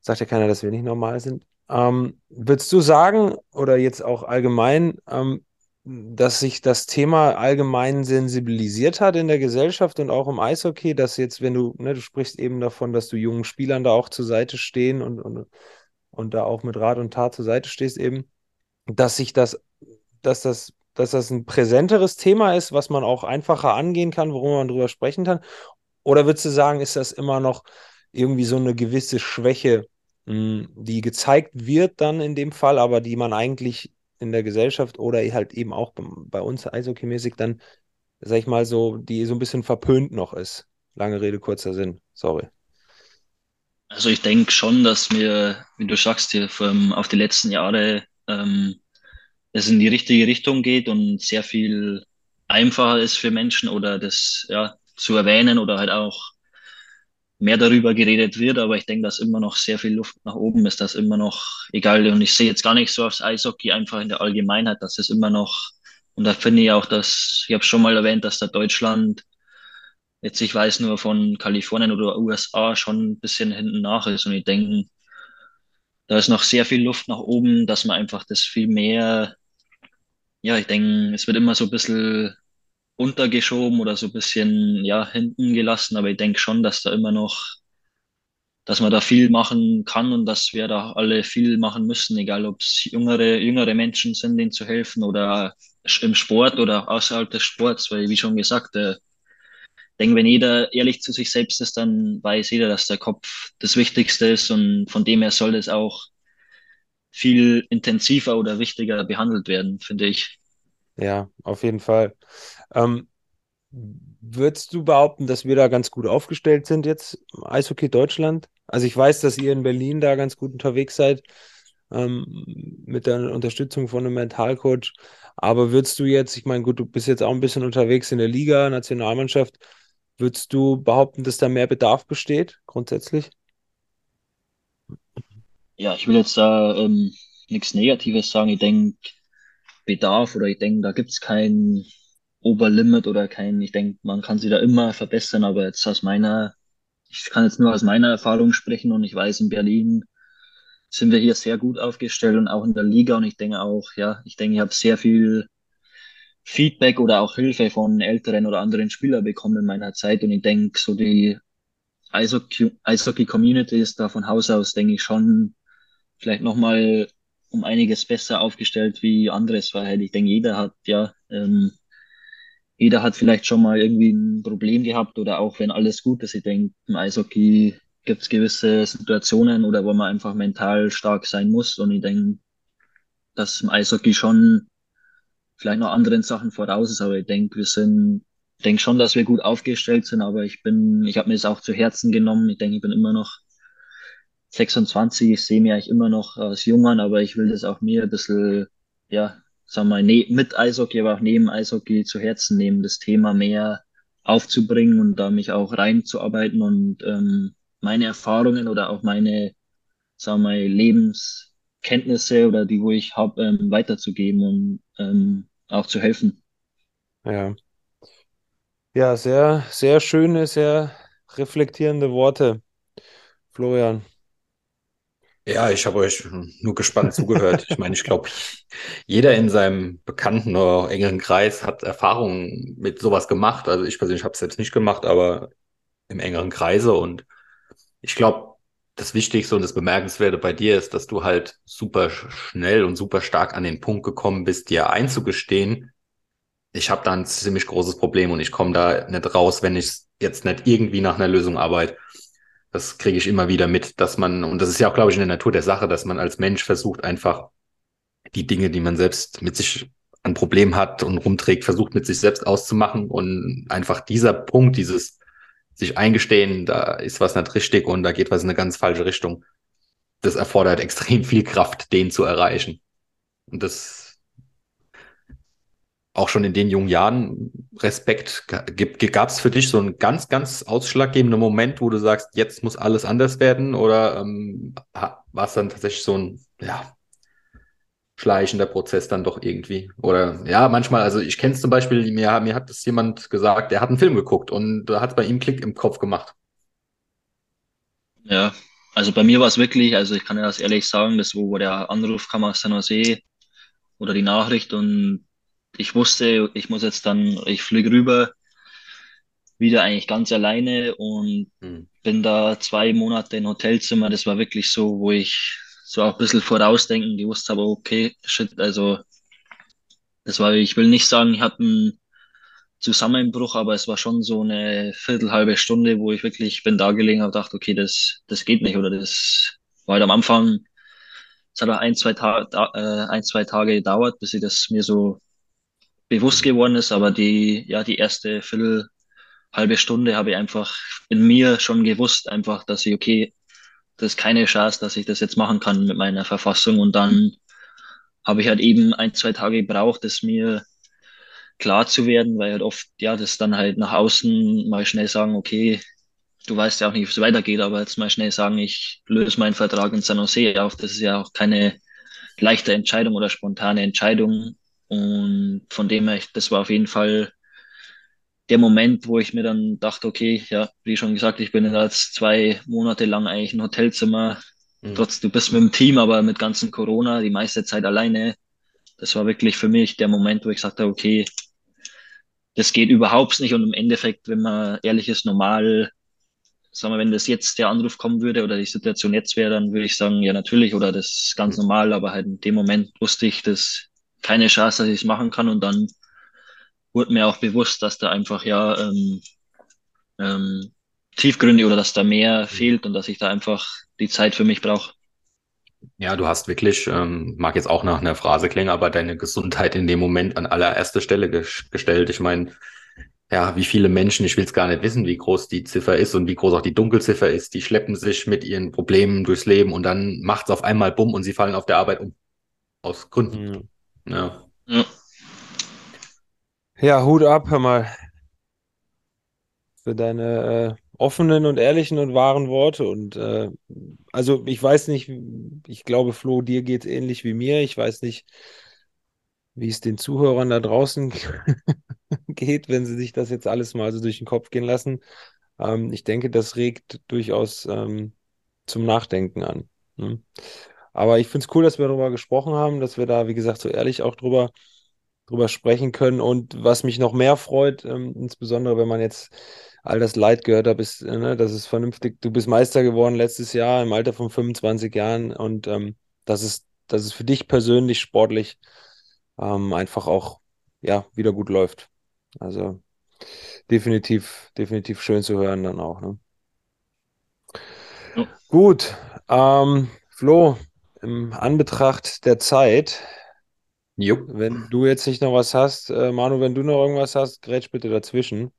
Sagt ja keiner, dass wir nicht normal sind. Ähm, würdest du sagen, oder jetzt auch allgemein, ähm, dass sich das Thema allgemein sensibilisiert hat in der Gesellschaft und auch im Eishockey, dass jetzt, wenn du, ne, du sprichst eben davon, dass du jungen Spielern da auch zur Seite stehen und, und, und da auch mit Rat und Tat zur Seite stehst eben, dass sich das, dass das, dass das ein präsenteres Thema ist, was man auch einfacher angehen kann, worüber man drüber sprechen kann? Oder würdest du sagen, ist das immer noch irgendwie so eine gewisse Schwäche, die gezeigt wird dann in dem Fall, aber die man eigentlich in der Gesellschaft oder halt eben auch bei, uns eishockeymäßig dann, sag ich mal so, die so ein bisschen verpönt noch ist. Lange Rede, kurzer Sinn. Sorry. Also ich denke schon, dass wir, wie du sagst, hier ähm, auf die letzten Jahre ähm, es in die richtige Richtung geht und sehr viel einfacher ist für Menschen oder das ja zu erwähnen oder halt auch mehr darüber geredet wird, aber ich denke, dass immer noch sehr viel Luft nach oben ist, dass immer noch, egal, und ich sehe jetzt gar nicht so aufs Eishockey einfach in der Allgemeinheit, dass es immer noch, und da finde ich auch, dass, ich habe schon mal erwähnt, dass da Deutschland, jetzt ich weiß nur von Kalifornien oder USA, schon ein bisschen hinten nach ist und ich denke, da ist noch sehr viel Luft nach oben, dass man einfach das viel mehr, ja, ich denke, es wird immer so ein bisschen untergeschoben oder so ein bisschen, ja, hinten gelassen, aber ich denke schon, dass da immer noch dass man da viel machen kann und dass wir da alle viel machen müssen, egal ob es jüngere, jüngere Menschen sind, denen zu helfen oder im Sport oder außerhalb des Sports, weil wie schon gesagt, äh, ich denke, wenn jeder ehrlich zu sich selbst ist, dann weiß jeder, dass der Kopf das Wichtigste ist und von dem her soll es auch viel intensiver oder wichtiger behandelt werden, finde ich. Ja, auf jeden Fall. Ähm, würdest du behaupten, dass wir da ganz gut aufgestellt sind jetzt Eishockey Deutschland? Also ich weiß, dass ihr in Berlin da ganz gut unterwegs seid, ähm, mit der Unterstützung von einem Mentalcoach. Aber würdest du jetzt, ich meine, gut, du bist jetzt auch ein bisschen unterwegs in der Liga, Nationalmannschaft, würdest du behaupten, dass da mehr Bedarf besteht, grundsätzlich? Ja, ich will jetzt da ähm, nichts Negatives sagen. Ich denke, Bedarf oder ich denke, da gibt's kein Oberlimit oder kein, ich denke, man kann sie da immer verbessern, aber jetzt aus meiner, ich kann jetzt nur aus meiner Erfahrung sprechen und ich weiß, in Berlin sind wir hier sehr gut aufgestellt und auch in der Liga und ich denke auch, ja, ich denke, ich habe sehr viel Feedback oder auch Hilfe von älteren oder anderen Spielern bekommen in meiner Zeit und ich denke, so die Eishockey, Eishockey-Community ist da von Haus aus, denke ich, schon vielleicht nochmal um einiges besser aufgestellt wie anderes, weil ich denke, jeder hat ja, ähm, jeder hat vielleicht schon mal irgendwie ein Problem gehabt oder auch wenn alles gut ist. Ich denke, im Eishockey gibt es gewisse Situationen oder wo man einfach mental stark sein muss und ich denke, dass im Eishockey schon vielleicht noch anderen Sachen voraus ist, aber ich denke, wir sind, ich denke schon, dass wir gut aufgestellt sind, aber ich bin, ich habe mir das auch zu Herzen genommen. Ich denke, ich bin immer noch 26, ich sehe mich eigentlich immer noch als Jungern, aber ich will das auch mir ein bisschen, ja, sagen wir mal, ne mit Eishockey, aber auch neben Eishockey zu Herzen nehmen, das Thema mehr aufzubringen und da mich auch reinzuarbeiten und ähm, meine Erfahrungen oder auch meine, sagen wir mal, Lebenskenntnisse oder die, wo ich habe, ähm, weiterzugeben und ähm, auch zu helfen. Ja. Ja, sehr, sehr schöne, sehr reflektierende Worte, Florian. Ja, ich habe euch nur gespannt zugehört. Ich meine, ich glaube, jeder in seinem bekannten oder engeren Kreis hat Erfahrungen mit sowas gemacht. Also ich persönlich habe es selbst nicht gemacht, aber im engeren Kreise. Und ich glaube, das Wichtigste und das Bemerkenswerte bei dir ist, dass du halt super schnell und super stark an den Punkt gekommen bist, dir einzugestehen, ich habe da ein ziemlich großes Problem und ich komme da nicht raus, wenn ich jetzt nicht irgendwie nach einer Lösung arbeite. Das kriege ich immer wieder mit, dass man, und das ist ja auch, glaube ich, in der Natur der Sache, dass man als Mensch versucht, einfach die Dinge, die man selbst mit sich ein Problem hat und rumträgt, versucht mit sich selbst auszumachen und einfach dieser Punkt, dieses sich eingestehen, da ist was nicht richtig und da geht was in eine ganz falsche Richtung. Das erfordert *laughs* extrem viel Kraft, den zu erreichen. Und das auch schon in den jungen Jahren Respekt. Gab es für dich so einen ganz, ganz ausschlaggebenden Moment, wo du sagst, jetzt muss alles anders werden? Oder ähm, war es dann tatsächlich so ein, ja, schleichender Prozess dann doch irgendwie? Oder ja, manchmal, also ich kenne es zum Beispiel, mir, mir hat das jemand gesagt, der hat einen Film geguckt und da hat es bei ihm Klick im Kopf gemacht. Ja, also bei mir war es wirklich, also ich kann ja das ehrlich sagen, das wo der Anruf kam aus San Jose oder die Nachricht und ich wusste, ich muss jetzt dann, ich fliege rüber, wieder eigentlich ganz alleine und mhm. bin da zwei Monate im Hotelzimmer. Das war wirklich so, wo ich so auch ein bisschen vorausdenken gewusst habe, okay, shit, also das war, ich will nicht sagen, ich hatte einen Zusammenbruch, aber es war schon so eine viertelhalbe Stunde, wo ich wirklich bin da gelegen habe, dachte, okay, das, das geht nicht oder das war halt am Anfang, es hat auch ein, zwei, Ta äh, ein, zwei Tage gedauert, bis ich das mir so bewusst geworden ist, aber die, ja, die erste Viertel, halbe Stunde habe ich einfach in mir schon gewusst, einfach, dass ich, okay, das ist keine Chance, dass ich das jetzt machen kann mit meiner Verfassung. Und dann habe ich halt eben ein, zwei Tage gebraucht, es mir klar zu werden, weil halt oft, ja, das dann halt nach außen mal schnell sagen, okay, du weißt ja auch nicht, wie es weitergeht, aber jetzt mal schnell sagen, ich löse meinen Vertrag in San Jose auf. Das ist ja auch keine leichte Entscheidung oder spontane Entscheidung. Und von dem her, das war auf jeden Fall der Moment, wo ich mir dann dachte, okay, ja, wie schon gesagt, ich bin jetzt zwei Monate lang eigentlich ein Hotelzimmer. Mhm. Trotz, du bist mit dem Team, aber mit ganzen Corona, die meiste Zeit alleine. Das war wirklich für mich der Moment, wo ich sagte, okay, das geht überhaupt nicht. Und im Endeffekt, wenn man ehrlich ist, normal, sagen wir, wenn das jetzt der Anruf kommen würde oder die Situation jetzt wäre, dann würde ich sagen, ja, natürlich, oder das ist ganz mhm. normal. Aber halt in dem Moment wusste ich, dass keine Chance, dass ich es machen kann. Und dann wurde mir auch bewusst, dass da einfach ja ähm, ähm, Tiefgründe oder dass da mehr mhm. fehlt und dass ich da einfach die Zeit für mich brauche. Ja, du hast wirklich, ähm, mag jetzt auch nach einer Phrase klingen, aber deine Gesundheit in dem Moment an allererster Stelle ge gestellt. Ich meine, ja, wie viele Menschen, ich will es gar nicht wissen, wie groß die Ziffer ist und wie groß auch die Dunkelziffer ist, die schleppen sich mit ihren Problemen durchs Leben und dann macht es auf einmal bumm und sie fallen auf der Arbeit um. Aus Gründen. Ja. ja. Ja, Hut ab, hör mal. Für deine äh, offenen und ehrlichen und wahren Worte. Und äh, also ich weiß nicht, ich glaube, Flo, dir geht es ähnlich wie mir. Ich weiß nicht, wie es den Zuhörern da draußen *laughs* geht, wenn sie sich das jetzt alles mal so durch den Kopf gehen lassen. Ähm, ich denke, das regt durchaus ähm, zum Nachdenken an. Ne? Aber ich finde es cool, dass wir darüber gesprochen haben, dass wir da, wie gesagt, so ehrlich auch drüber, drüber sprechen können. Und was mich noch mehr freut, ähm, insbesondere wenn man jetzt all das Leid gehört hat, ist, äh, ne, das ist vernünftig. Du bist Meister geworden letztes Jahr im Alter von 25 Jahren und ähm, das ist, das ist für dich persönlich sportlich ähm, einfach auch ja wieder gut läuft. Also definitiv, definitiv schön zu hören dann auch. Ne? Ja. Gut, ähm, Flo, im Anbetracht der Zeit, Jupp. wenn du jetzt nicht noch was hast, äh, Manu, wenn du noch irgendwas hast, grätsch bitte dazwischen.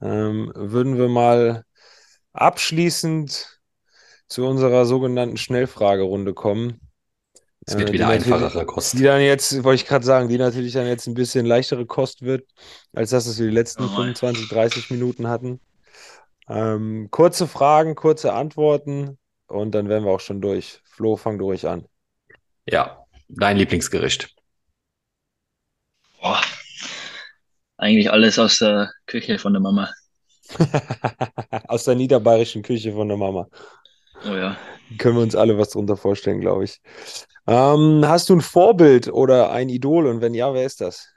Ähm, würden wir mal abschließend zu unserer sogenannten Schnellfragerunde kommen. Es wird äh, wieder einfachere Kost. Die dann jetzt, wollte ich gerade sagen, die natürlich dann jetzt ein bisschen leichtere Kost wird, als das, was wir die letzten oh 25, 30 Minuten hatten. Ähm, kurze Fragen, kurze Antworten und dann wären wir auch schon durch. Flo, fang du ruhig an. Ja, dein Lieblingsgericht. Boah. Eigentlich alles aus der Küche von der Mama. *laughs* aus der niederbayerischen Küche von der Mama. Oh ja. Können wir uns alle was drunter vorstellen, glaube ich. Ähm, hast du ein Vorbild oder ein Idol? Und wenn ja, wer ist das?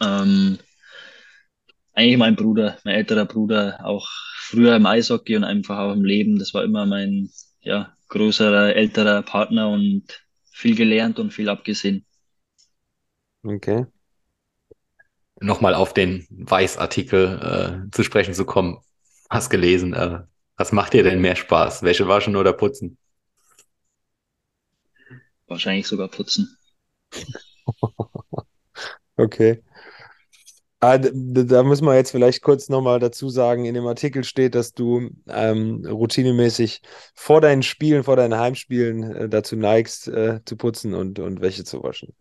Ähm, eigentlich mein Bruder, mein älterer Bruder, auch früher im Eishockey und einfach auch im Leben. Das war immer mein ja, größerer, älterer Partner und viel gelernt und viel abgesehen. Okay. nochmal auf den Weiß-Artikel äh, zu sprechen zu kommen. Hast gelesen, äh, was macht dir denn mehr Spaß? Wäsche waschen oder putzen? Wahrscheinlich sogar putzen. *laughs* okay. Ah, da müssen wir jetzt vielleicht kurz nochmal dazu sagen, in dem Artikel steht, dass du ähm, routinemäßig vor deinen Spielen, vor deinen Heimspielen äh, dazu neigst, äh, zu putzen und, und Wäsche zu waschen.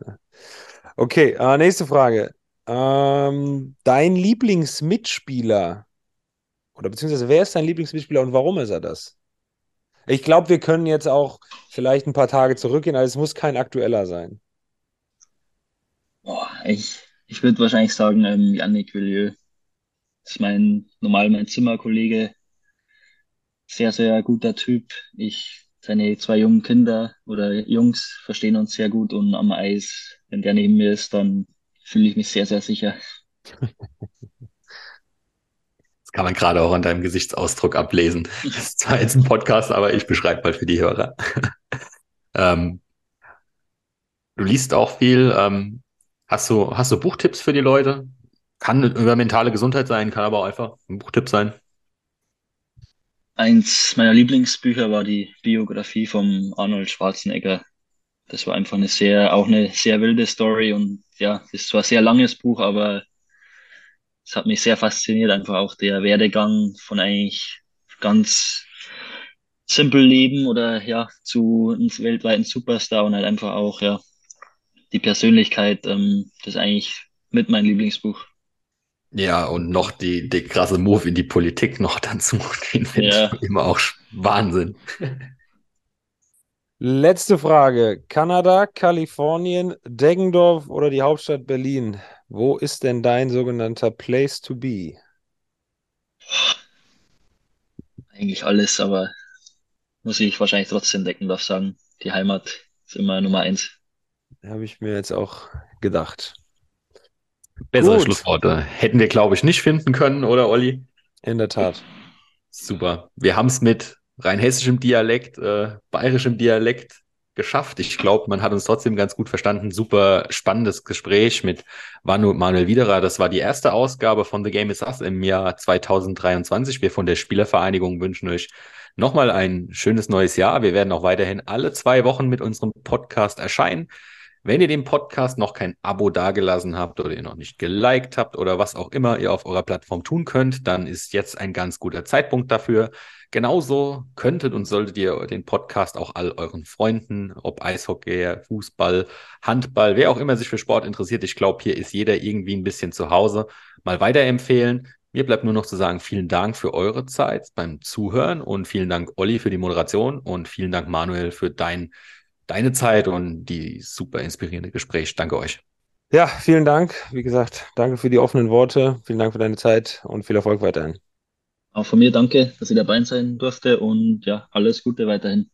Okay, äh, nächste Frage. Ähm, dein Lieblingsmitspieler oder beziehungsweise wer ist dein Lieblingsmitspieler und warum ist er das? Ich glaube, wir können jetzt auch vielleicht ein paar Tage zurückgehen, also es muss kein aktueller sein. Boah, ich, ich würde wahrscheinlich sagen, ähm, Yannick Villieu. Ist mein, normal mein Zimmerkollege. Sehr, sehr guter Typ. Ich, seine zwei jungen Kinder oder Jungs verstehen uns sehr gut und am Eis, wenn der neben mir ist, dann fühle ich mich sehr, sehr sicher. Das kann man gerade auch an deinem Gesichtsausdruck ablesen. Das ist zwar jetzt ein Podcast, aber ich beschreibe mal für die Hörer. *laughs* ähm, du liest auch viel. Ähm, hast, du, hast du Buchtipps für die Leute? Kann über mentale Gesundheit sein, kann aber auch einfach ein Buchtipp sein. Eins meiner Lieblingsbücher war die Biografie von Arnold Schwarzenegger. Das war einfach eine sehr, auch eine sehr wilde Story und ja, es war ein sehr langes Buch, aber es hat mich sehr fasziniert, einfach auch der Werdegang von eigentlich ganz simpel Leben oder ja, zu einem weltweiten Superstar und halt einfach auch, ja, die Persönlichkeit, ähm, das ist eigentlich mit mein Lieblingsbuch. Ja, und noch die, die krasse Move in die Politik noch *laughs* dazu, den finde ja. ich immer auch Wahnsinn. *laughs* Letzte Frage. Kanada, Kalifornien, Deggendorf oder die Hauptstadt Berlin? Wo ist denn dein sogenannter Place to be? Eigentlich alles, aber muss ich wahrscheinlich trotzdem Deckendorf sagen. Die Heimat ist immer Nummer eins. Habe ich mir jetzt auch gedacht. Bessere Gut. Schlussworte hätten wir, glaube ich, nicht finden können, oder Olli? In der Tat. Super. Wir haben es mit rheinhessischem Dialekt, äh, bayerischem Dialekt geschafft. Ich glaube, man hat uns trotzdem ganz gut verstanden. Super spannendes Gespräch mit Manuel Widerer. Das war die erste Ausgabe von The Game is Us im Jahr 2023. Wir von der Spielervereinigung wünschen euch nochmal ein schönes neues Jahr. Wir werden auch weiterhin alle zwei Wochen mit unserem Podcast erscheinen. Wenn ihr dem Podcast noch kein Abo dagelassen habt oder ihr noch nicht geliked habt oder was auch immer ihr auf eurer Plattform tun könnt, dann ist jetzt ein ganz guter Zeitpunkt dafür. Genauso könntet und solltet ihr den Podcast auch all euren Freunden, ob Eishockey, Fußball, Handball, wer auch immer sich für Sport interessiert, ich glaube, hier ist jeder irgendwie ein bisschen zu Hause, mal weiterempfehlen. Mir bleibt nur noch zu sagen, vielen Dank für eure Zeit beim Zuhören und vielen Dank, Olli, für die Moderation und vielen Dank, Manuel, für dein, deine Zeit und die super inspirierende Gespräch. Danke euch. Ja, vielen Dank. Wie gesagt, danke für die offenen Worte. Vielen Dank für deine Zeit und viel Erfolg weiterhin. Auch von mir danke, dass ich dabei sein durfte und ja, alles Gute weiterhin.